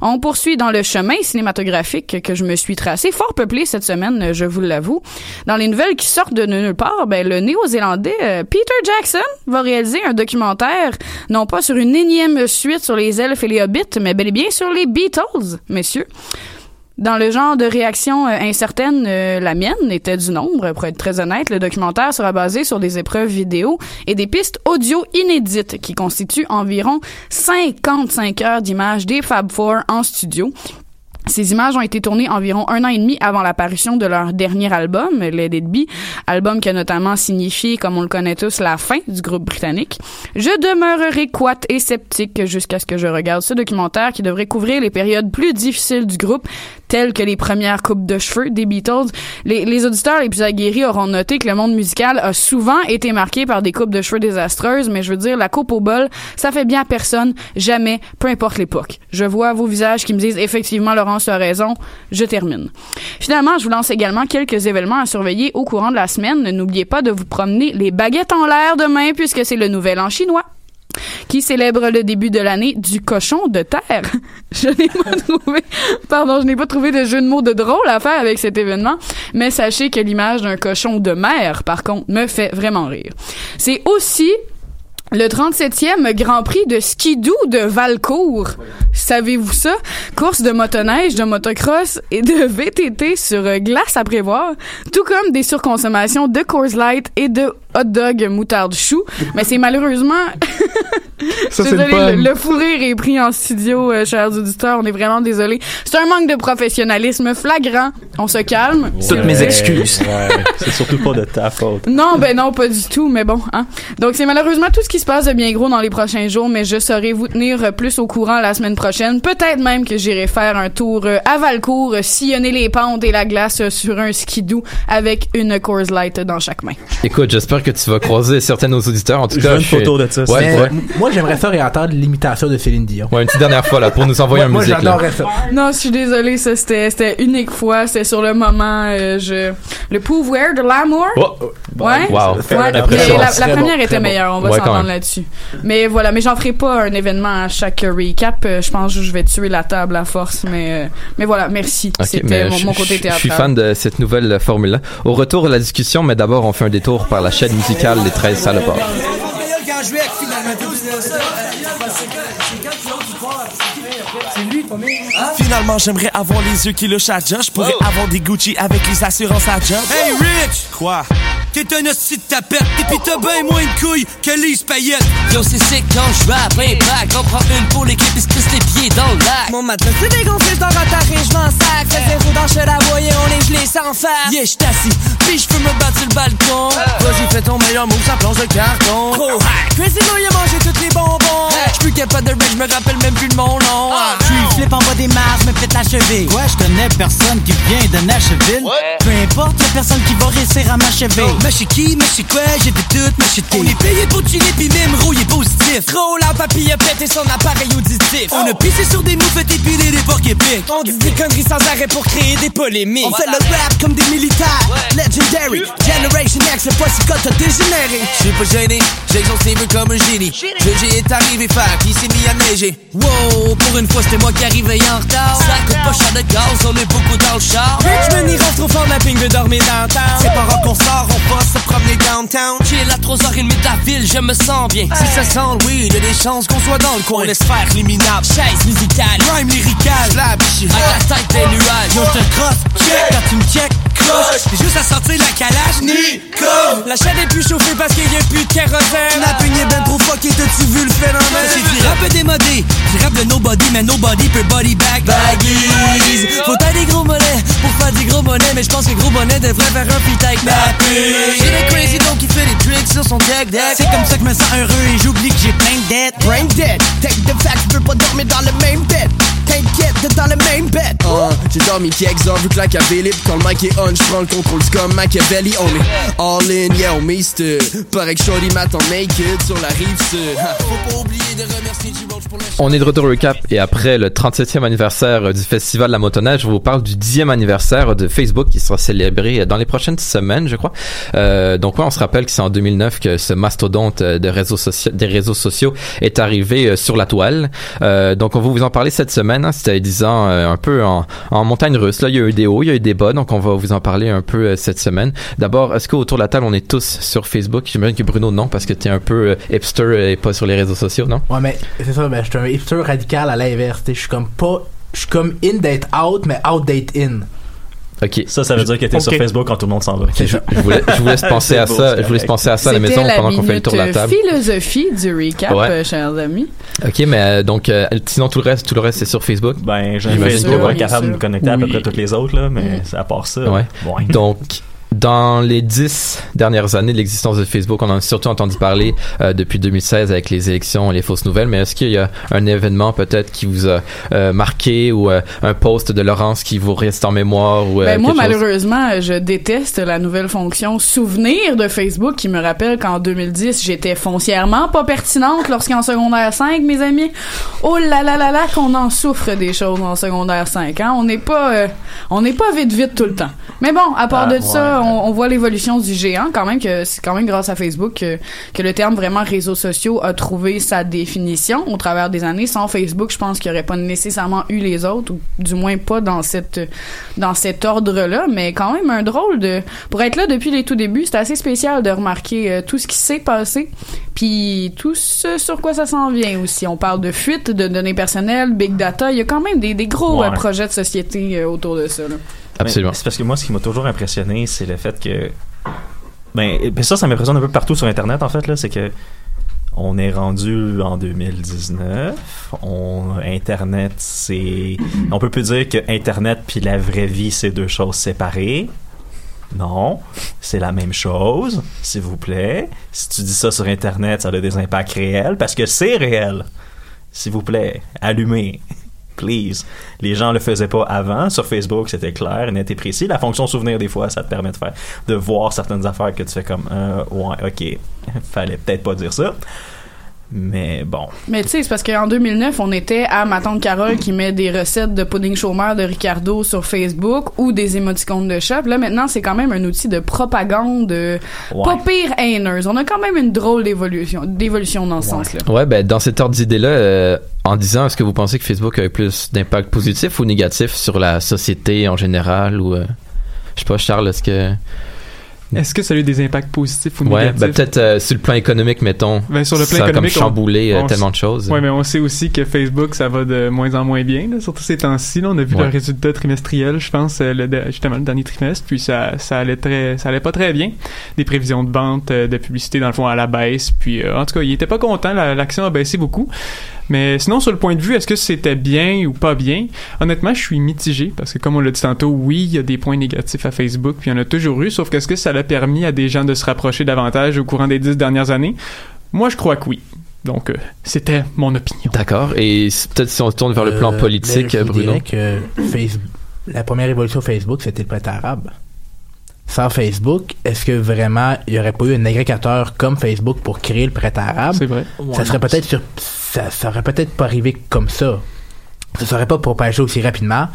On poursuit dans le chemin cinématographique que je me suis tracé, fort peuplé cette semaine, je vous l'avoue. Dans les nouvelles qui sortent de nulle part, ben, le néo-zélandais euh, Peter Jackson va réaliser un documentaire, non pas sur une énième suite sur les elfes et les hobbits, mais bel et bien sur les Beatles, messieurs. Dans le genre de réaction euh, incertaine, euh, la mienne était du nombre. Pour être très honnête, le documentaire sera basé sur des épreuves vidéo et des pistes audio inédites qui constituent environ 55 heures d'images des Fab Four en studio. Ces images ont été tournées environ un an et demi avant l'apparition de leur dernier album, Let It Be, album qui a notamment signifié, comme on le connaît tous, la fin du groupe britannique. Je demeurerai quat et sceptique jusqu'à ce que je regarde ce documentaire qui devrait couvrir les périodes plus difficiles du groupe, telles que les premières coupes de cheveux des Beatles. Les, les auditeurs les plus aguerris auront noté que le monde musical a souvent été marqué par des coupes de cheveux désastreuses, mais je veux dire, la coupe au bol, ça fait bien à personne, jamais, peu importe l'époque. Je vois vos visages qui me disent effectivement, Laurence raison, je termine. Finalement, je vous lance également quelques événements à surveiller au courant de la semaine. N'oubliez pas de vous promener les baguettes en l'air demain puisque c'est le nouvel an chinois qui célèbre le début de l'année du cochon de terre. je n'ai pas trouvé, pardon, je n'ai pas trouvé de jeu de mots de drôle à faire avec cet événement, mais sachez que l'image d'un cochon de mer, par contre, me fait vraiment rire. C'est aussi le 37e Grand Prix de skidoo de Valcourt. Savez-vous ça? Course de motoneige, de motocross et de VTT sur glace à prévoir, tout comme des surconsommations de Coors Light et de hot dog moutarde chou. Mais c'est malheureusement... Ça, c'est désolé, le le, fou rire est pris en studio, euh, chers auditeurs. On est vraiment désolé. C'est un manque de professionnalisme flagrant. On se calme. Toutes mes excuses. c'est surtout pas de ta faute. Non, ben non, pas du tout, mais bon. Hein. Donc, c'est malheureusement tout ce qui se passe de bien gros dans les prochains jours, mais je saurai vous tenir euh, plus au courant la semaine prochaine. Peut-être même que j'irai faire un tour euh, à Valcourt, sillonner les pentes et la glace sur un skidoo avec une Coors Light dans chaque main. Écoute, j'espère que tu vas croiser certains de nos auditeurs. En tout Je cas, une je suis- photo de ça, Ouais, ouais. Moi, j'aimerais ça réentendre l'imitation de Céline Dion. Ouais, une petite dernière fois là pour nous envoyer Moi, un moi, musique. j'adorerais ça. Non, je suis désolée, ça c'était c'était unique fois, c'était sur le moment euh, je le pouvoir de l'amour. Oh, Ouais. Wow. Ouais, la, première bon, était bon. meilleure, on va s'entendre là-dessus. Mais voilà, mais j'en ferai pas un événement à chaque recap. Euh, Je pense que je vais tuer la table à force, mais euh, mais voilà, merci. Ok, C'était mais mon, je- mon je- côté Je théâtral. suis fan de cette nouvelle formule-là. Au retour de la discussion, mais d'abord, on fait un détour par la chaîne musicale Les 13 Salopards. Finalement, j'aimerais avoir les yeux qui le chat Je pourrais avoir des Gucci avec les assurances à job. Hey Rich! Quoi? T'es un hostie de tapette, et pis t'as ben moins de couilles que Lise Payette. Yo, c'est sick quand je rappe, un pack. On prend une pour l'équipe et se crisse les pieds dans le lac. Mon matelas, c'est dégonflé, je dors à ta je m'en sac. Fais zéro dans chez la voyez, on est gelé sans faire. Yeah, j'suis assis, pis j'peux me battre sur le balcon. Vas-y, fais ton meilleur move, ça planche de carton. Trop high, Crazy il a mangé tous les bonbons. J'suis plus capable de rap, j'me rappelle même plus de mon nom. Tu bas des marches, me la cheville. Quoi, je connais personne qui vient de Nashville. Peu importe, y'a personne qui va réussir à m'achever. Mais chez qui, mais chez quoi, j'ai fait tout, mais chez On est payé pour tirer pis même rouillé positif. Trop la papille a pété son appareil auditif. On a pissé sur des moufettes et pilé des porcs épiques. On dit des conneries sans arrêt pour créer des polémiques. On fait le rap comme des militaires. Legendary. Generation X, le poids quand t'as dégénéré. J'suis pas gêné, j'exauce les vœux comme un génie. Le G est arrivé faire, qui s'est mis à neiger. Wow, pour une fois c'était moi qui arrivais en retard. Ça coûte pas cher de gaz, on est beaucoup dans le char. Richmond, il rentre trop fort, la ping veut dormir downtown. C'est pas rare qu'on sort, on va se promener downtown. Chill à 3h30 de la ville, je me sens bien. Si ça sent le weed, y'a des chances qu'on soit dans le coin. On laisse faire liminable, chaise musicale, rhyme lyrical, la biche, avec la tête des nuages. Yo, je te crosse, check, quand tu me check. J'ai juste à sortir la calache, Nico. La chaîne est plus chauffée parce qu'il y a plus de kérosène. La peigne est ben trop fuckée, t'as-tu vu le phénomène? C'est du rap démodé, du rap de nobody, mais nobody peut body back. Baggies, faut t'as des gros mollets pour faire des gros bonnets, mais je pense que gros bonnet devrait faire un feat avec ma J'ai le crazy dog qui fait des tricks sur son deck deck. C'est comme ça que je me sens heureux et j'oublie que j'ai plein de dettes. Brain dead, take the fact, je veux pas dormir dans le même bed. T'inquiète, t'es dans le même bed. Uh, j'ai dormi qui exorbe, vu que la cabelle quand le mic est on, je prends le contrôle, c'est comme Machiavelli, on est all in, yeah, on miste. Pareil que Shorty m'attend naked sur la rive Faut pas oublier de remercier G-Roach pour le On est de retour au recap et après le 37e anniversaire euh, du Festival de la motoneige, je vous parle du 10e anniversaire de Facebook qui sera célébré euh, dans les prochaines semaines, je crois. Euh, donc ouais, on se rappelle que c'est en 2009 que ce mastodonte euh, de réseaux des réseaux sociaux est arrivé sur la toile. Euh, donc on va vous en parler cette semaine. Hein, C'était disant un peu en, en montagne russe. Là, il y a eu des hauts, il y a eu des bas. Donc on va vous en parler un peu cette semaine. D'abord, est-ce qu'autour de la table on est tous sur Facebook? J'imagine que Bruno non parce que t'es un peu hipster et pas sur les réseaux sociaux, non? Ouais, mais c'est ça, ben, je suis un hipster radical à l'inverse. tu Je suis comme pas. Je suis comme in date out, mais out date in. Ok. Ça, ça veut dire que t'es sur Ok. Facebook quand tout le monde s'en va. Je, je vous, la- je vous laisse penser à beau, ça. Je vous laisse penser à ça à la maison la pendant qu'on fait le tour de la table. philosophie du recap, Ouais. euh, chers amis. Ok, mais euh, donc euh, sinon tout le reste, tout le reste c'est sur Facebook? Ben, j'ai Facebook ouais. capable de me connecter à peu Oui. près toutes les autres, là, mais à part ça. Ouais. Donc, dans les dix dernières années de l'existence de Facebook, on en a surtout entendu parler euh, depuis 2016 avec les élections et les fausses nouvelles. Mais est-ce qu'il y a un événement peut-être qui vous a euh, marqué ou euh, un post de Laurence qui vous reste en mémoire ou euh, Ben, moi, chose? malheureusement, je déteste la nouvelle fonction souvenir de Facebook qui me rappelle qu'en 2010, j'étais foncièrement pas pertinente lorsqu'en secondaire 5, mes amis. Oh là là là là, qu'on en souffre des choses en secondaire 5, hein. On n'est pas, euh, on n'est pas vite vite tout le temps. Mais bon, à part Ah, de ça, on, on voit l'évolution du géant quand même que c'est quand même grâce à Facebook que, que le terme vraiment réseaux sociaux a trouvé sa définition au travers des années. Sans Facebook, je pense qu'il n'y aurait pas nécessairement eu les autres ou du moins pas dans cette dans cet ordre-là, mais quand même un drôle de pour être là depuis les tout débuts, c'est assez spécial de remarquer euh, tout ce qui s'est passé, puis tout ce sur quoi ça s'en vient aussi. On parle de fuite de données personnelles, big data, il y a quand même des, des gros Ouais. euh, projets de société euh, autour de ça. Là. Absolument. C'est parce que moi, ce qui m'a toujours impressionné, c'est le fait que. Ben, ben ça, ça m'impressionne un peu partout sur Internet, en fait, là. C'est que. On est rendu en 2019. On, Internet, c'est. On peut plus dire que Internet puis la vraie vie, c'est deux choses séparées. Non, c'est la même chose, s'il vous plaît. Si tu dis ça sur Internet, ça a des impacts réels parce que c'est réel. S'il vous plaît, allumez. Please. Les gens le faisaient pas avant. Sur Facebook, c'était clair, net et précis. La fonction souvenir, des fois, ça te permet de faire, de voir certaines affaires que tu fais comme, euh, ouais, ok, fallait peut-être pas dire ça. Mais bon. Mais tu sais, c'est parce qu'en 2009, on était à ma tante Carole qui met des recettes de pudding chômeur de Ricardo sur Facebook ou des émoticônes de chat. Puis Là, maintenant, c'est quand même un outil de propagande euh, Ouais. pas pire haineuse. On a quand même une drôle d'évolution, d'évolution dans ce sens-là. Ouais, ben dans cet ordre d'idée-là, euh, en disant, est-ce que vous pensez que Facebook a eu plus d'impact positif ou négatif sur la société en général ou euh, je sais pas, Charles, est-ce que Est-ce que ça a eu des impacts positifs ou ouais, négatifs? ben peut-être euh, sur le plan économique, mettons, Ben, sur le plan ça a économique, comme chamboulé on- euh, on tellement de choses. Ouais, mais on sait aussi que Facebook, ça va de moins en moins bien, là, surtout ces temps-ci. On a vu Ouais. le résultat trimestriel, je pense, euh, le, justement le dernier trimestre, puis ça, ça allait très, ça allait pas très bien. Des prévisions de vente, euh, de publicité dans le fond à la baisse, puis euh, en tout cas, il était pas content. la- L'action a baissé beaucoup. Mais sinon, sur le point de vue, est-ce que c'était bien ou pas bien? Honnêtement, je suis mitigé parce que comme on l'a dit tantôt, oui, il y a des points négatifs à Facebook, puis il y en a toujours eu. Sauf qu'est-ce que ça l'a permis à des gens de se rapprocher davantage au courant des dix dernières années? Moi, je crois que oui. Donc, euh, c'était mon opinion. D'accord. Et peut-être si on se tourne vers le plan Euh, politique, mais je vous Bruno? dirais que Facebook, la première évolution Facebook, c'était le prêt arabe. Sans Facebook, est-ce que vraiment il n'y aurait pas eu un agrégateur comme Facebook pour créer le prêt arabe C'est vrai. Ça serait peut-être sur, ça, ça aurait peut-être pas arrivé comme ça. Ça serait pas propagé aussi rapidement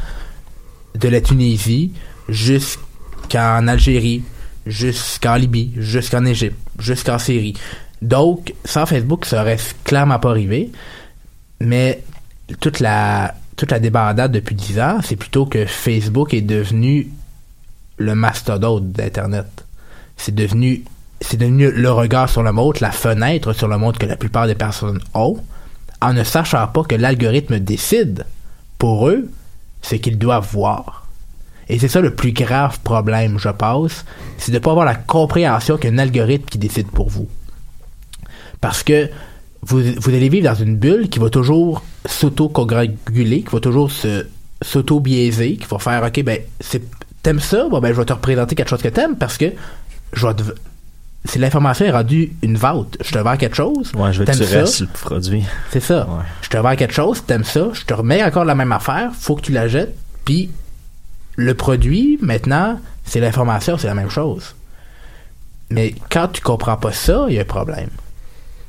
de la Tunisie jusqu'en Algérie, jusqu'en Libye, jusqu'en Égypte, jusqu'en Syrie. Donc, sans Facebook, ça aurait clairement pas arrivé. Mais toute la toute la débandade depuis 10 ans, c'est plutôt que Facebook est devenu le mastodonte d'Internet. C'est devenu c'est devenu le regard sur le monde, la fenêtre sur le monde que la plupart des personnes ont, en ne sachant pas que l'algorithme décide pour eux ce qu'ils doivent voir. Et c'est ça le plus grave problème, je pense, c'est de ne pas avoir la compréhension qu'il y a un algorithme qui décide pour vous. Parce que vous, vous allez vivre dans une bulle qui va toujours s'auto-congraguler, qui va toujours se s'auto-biaiser, qui va faire OK, ben, c'est, t'aimes ça? Bon, ben, je vais te représenter quelque chose que t'aimes parce que je vais te- si l'information est rendue une vente, je te vends quelque chose. Ouais, je vais t'aimes te ça, sur le produit. C'est ça. Je te vends quelque chose, t'aimes ça, je te remets encore la même affaire, faut que tu la jettes, puis le produit, maintenant, c'est l'information, c'est la même chose. Mais quand tu comprends pas ça, il y a un problème.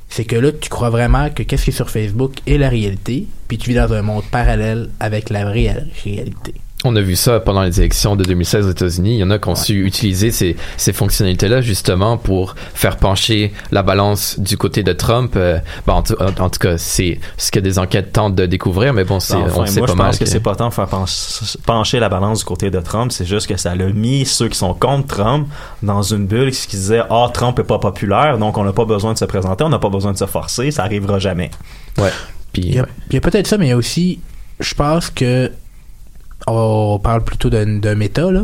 C'est que là, tu crois vraiment que qu'est-ce qui est sur Facebook est la réalité, puis tu vis dans un monde parallèle avec la réelle réalité. On a vu ça pendant les élections de 2016 aux États-Unis. Il y en a qui ont su utiliser ces, ces fonctionnalités-là justement pour faire pencher la balance du côté de Trump. Euh, bon, en, tout, en tout cas, c'est ce que des enquêtes tentent de découvrir, mais bon, c'est, Enfin, on sait moi, pas je mal. pense que, c'est pas tant faire pencher, la balance du côté de Trump, c'est juste que ça l'a mis ceux qui sont contre Trump dans une bulle qui disait Ah, Trump est pas populaire, donc on n'a pas besoin de se présenter, on n'a pas besoin de se forcer, ça arrivera jamais. Ouais. Puis, Il y a, il y a peut-être ça, mais il y a aussi, je pense que on parle plutôt d'un méta, là,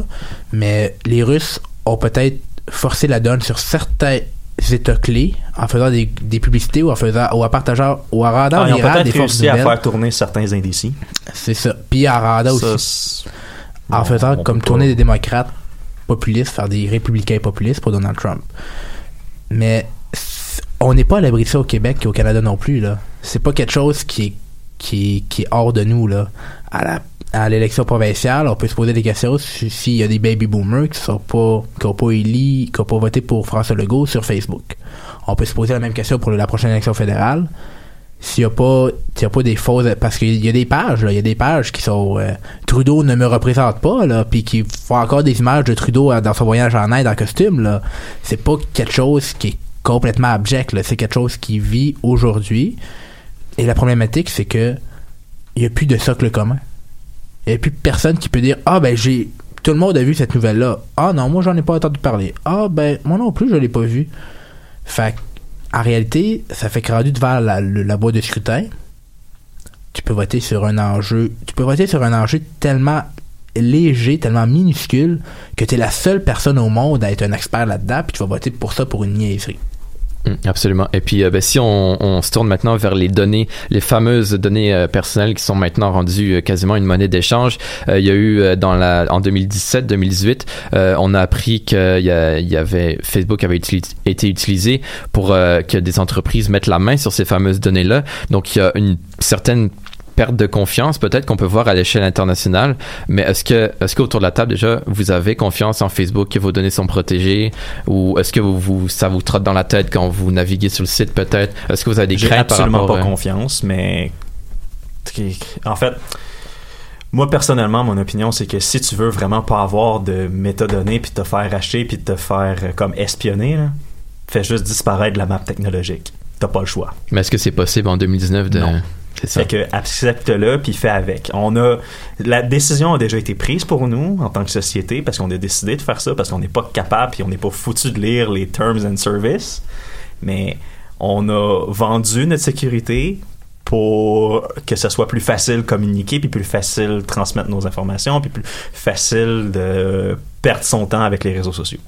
mais les Russes ont peut-être forcé la donne sur certains États clés en faisant des, des publicités ou en faisant ou en partageant ou en rendant Ah, ils ont peut-être réussi à faire tourner certains indécis. C'est ça. Puis en rendant Ça, aussi en faisant on comme tourner des démocrates populistes, faire des républicains populistes pour Donald Trump. Mais on n'est pas à l'abri de ça au Québec et au Canada non plus là. C'est pas quelque chose qui est qui qui est hors de nous là. À la à l'élection provinciale, on peut se poser des questions si- s'il y a des baby boomers qui sont pas qui ont pas élu, qui ont pas voté pour François Legault sur Facebook. On peut se poser la même question pour la prochaine élection fédérale. S'il y a pas y a pas des fausses parce qu'il y a des pages là, il y a des pages qui sont euh, Trudeau ne me représente pas là puis qui font encore des images de Trudeau euh, dans son voyage en Inde en costume là. C'est pas quelque chose qui est complètement abject là. C'est quelque chose qui vit aujourd'hui. Et la problématique c'est que il y a plus de socle commun il y a plus personne qui peut dire ah ben j'ai tout le monde a vu cette nouvelle là ah non moi j'en ai pas entendu parler. Ah ben moi non plus je l'ai pas vu. Fait en réalité, ça fait que rendu devant la, la de scrutin, tu peux voter sur un enjeu, tu peux voter sur un enjeu tellement léger, tellement minuscule, que tu es la seule personne au monde à être un expert là-dedans, puis tu vas voter pour ça pour une niaiserie. Mm, Absolument. Et puis, euh, ben, si on, on se tourne maintenant vers les données, les fameuses données euh, personnelles qui sont maintenant rendues euh, quasiment une monnaie d'échange, il y a eu dans la en 2017-2018, euh, on a appris qu'il y, avait Facebook avait été utilisé pour que des entreprises mettent la main sur ces fameuses données-là. Donc, il y a une certaine perte de confiance peut-être qu'on peut voir à l'échelle internationale mais est-ce que est-ce qu'autour de la table déjà vous avez confiance en Facebook que vos données sont protégées ou est-ce que vous, vous ça vous trotte dans la tête quand vous naviguez sur le site peut-être? Est-ce que vous avez des craintes par absolument rapport pas euh, confiance, mais en fait, moi personnellement, mon opinion, c'est que si tu veux vraiment pas avoir de métadonnées puis te faire acheter puis te faire euh, comme espionner, là, fais juste disparaître de la map technologique. T'as pas le choix. mais est-ce que c'est possible en 2019 de Non. C'est ça Fait que accepte-le puis fais avec. On a la décision a déjà été prise pour nous en tant que société parce qu'on a décidé de faire ça parce qu'on n'est pas capable puis on n'est pas foutu de lire les terms and service. Mais on a vendu notre sécurité pour que ce soit plus facile de communiquer puis plus facile de transmettre nos informations puis plus facile de perdre son temps avec les réseaux sociaux.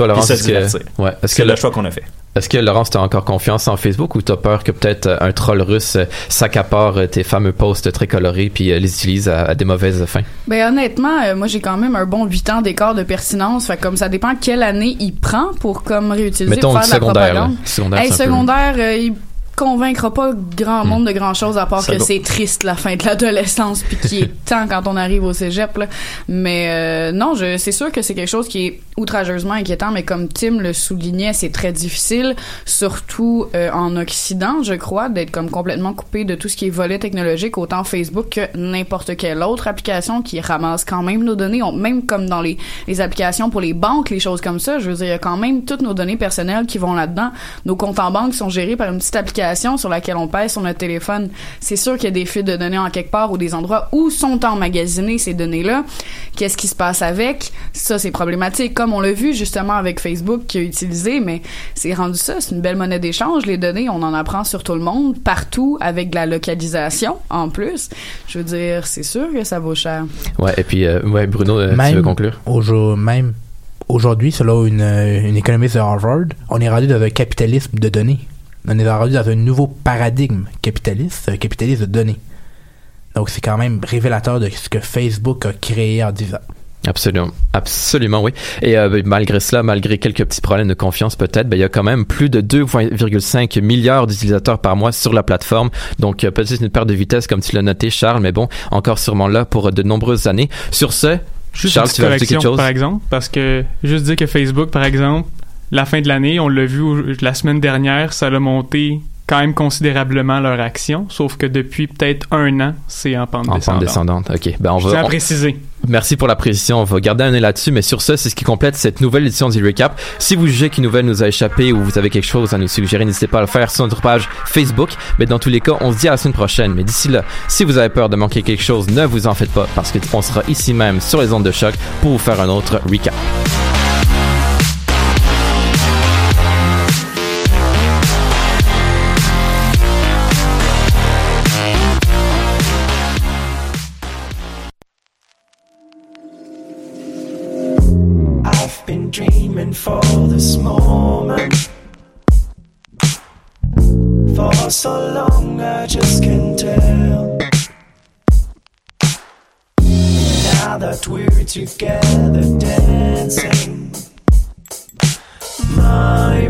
Toi Laurence est-ce que ouais est-ce C'est que le choix qu'on a fait. est-ce que Laurence t'as encore confiance en Facebook ou t'as peur que peut-être euh, un troll russe euh, s'accapare euh, tes fameux posts très colorés puis les utilise à, à des mauvaises fins? Ben honnêtement, euh, moi j'ai quand même un bon 8 ans d'écart de pertinence, fait comme ça dépend quelle année il prend pour comme réutiliser mettons pour faire de la là. propagande. secondaire Hey, peu- euh, il convaincra pas grand monde de grand chose à part que c'est triste la fin de l'adolescence puis qui est temps quand on arrive au cégep là. Mais euh, non, je c'est sûr que c'est quelque chose qui est outrageusement inquiétant mais comme Tim le soulignait, c'est très difficile surtout euh, en occident, je crois, d'être comme complètement coupé de tout ce qui est volet technologique autant Facebook que n'importe quelle autre application qui ramasse quand même nos données, on, même comme dans les les applications pour les banques, les choses comme ça, je veux dire il y a quand même toutes nos données personnelles qui vont là-dedans. Nos comptes en banque sont gérés par une petite application sur laquelle on pèse sur notre téléphone. C'est sûr qu'il y a des fuites de données en quelque part ou des endroits où sont emmagasinées ces données-là. Qu'est-ce qui se passe avec? Ça, c'est problématique. Comme on l'a vu justement avec Facebook qui a utilisé, mais c'est rendu ça. C'est une belle monnaie d'échange. Les données, on en apprend sur tout le monde, partout, avec de la localisation en plus. Je veux dire, c'est sûr que ça vaut cher. ouais et puis euh, ouais Bruno euh, tu veux conclure? même aujourd'hui, selon une, euh, une économiste de Harvard, on est rendu dans un capitalisme de données. On est rendu dans un nouveau paradigme capitaliste, un capitalisme de données. Donc c'est quand même révélateur de ce que Facebook a créé en 10 ans. Absolument, absolument, oui. Et euh, ben, malgré cela, malgré quelques petits problèmes de confiance peut-être, ben, il y a quand même plus de 2,5 milliards d'utilisateurs par mois sur la plateforme. Donc euh, peut-être une perte de vitesse comme tu l'as noté, Charles, mais bon, encore sûrement là pour de nombreuses années. Sur ce, Juste Charles, une tu vas quelque chose? par exemple, parce que juste dire que Facebook, par exemple, la fin de l'année, on l'a vu la semaine dernière, ça a monté quand même considérablement leur action, sauf que depuis peut-être un an, c'est en pente En pente descendante. descendante. OK. Ben, on Je va. tiens à on- préciser. Merci pour la précision. On va garder un œil là-dessus. Mais sur ce, c'est ce qui complète cette nouvelle édition du Recap. Si vous jugez qu'une nouvelle nous a échappé ou vous avez quelque chose à nous suggérer, n'hésitez pas à le faire sur notre page Facebook. Mais dans tous les cas, on se dit à la semaine prochaine. Mais d'ici là, si vous avez peur de manquer quelque chose, ne vous en faites pas parce qu'on sera ici même sur les ondes de choc pour vous faire un autre Recap. For this moment. For so long, I just can't tell. Now that we're together dancing, my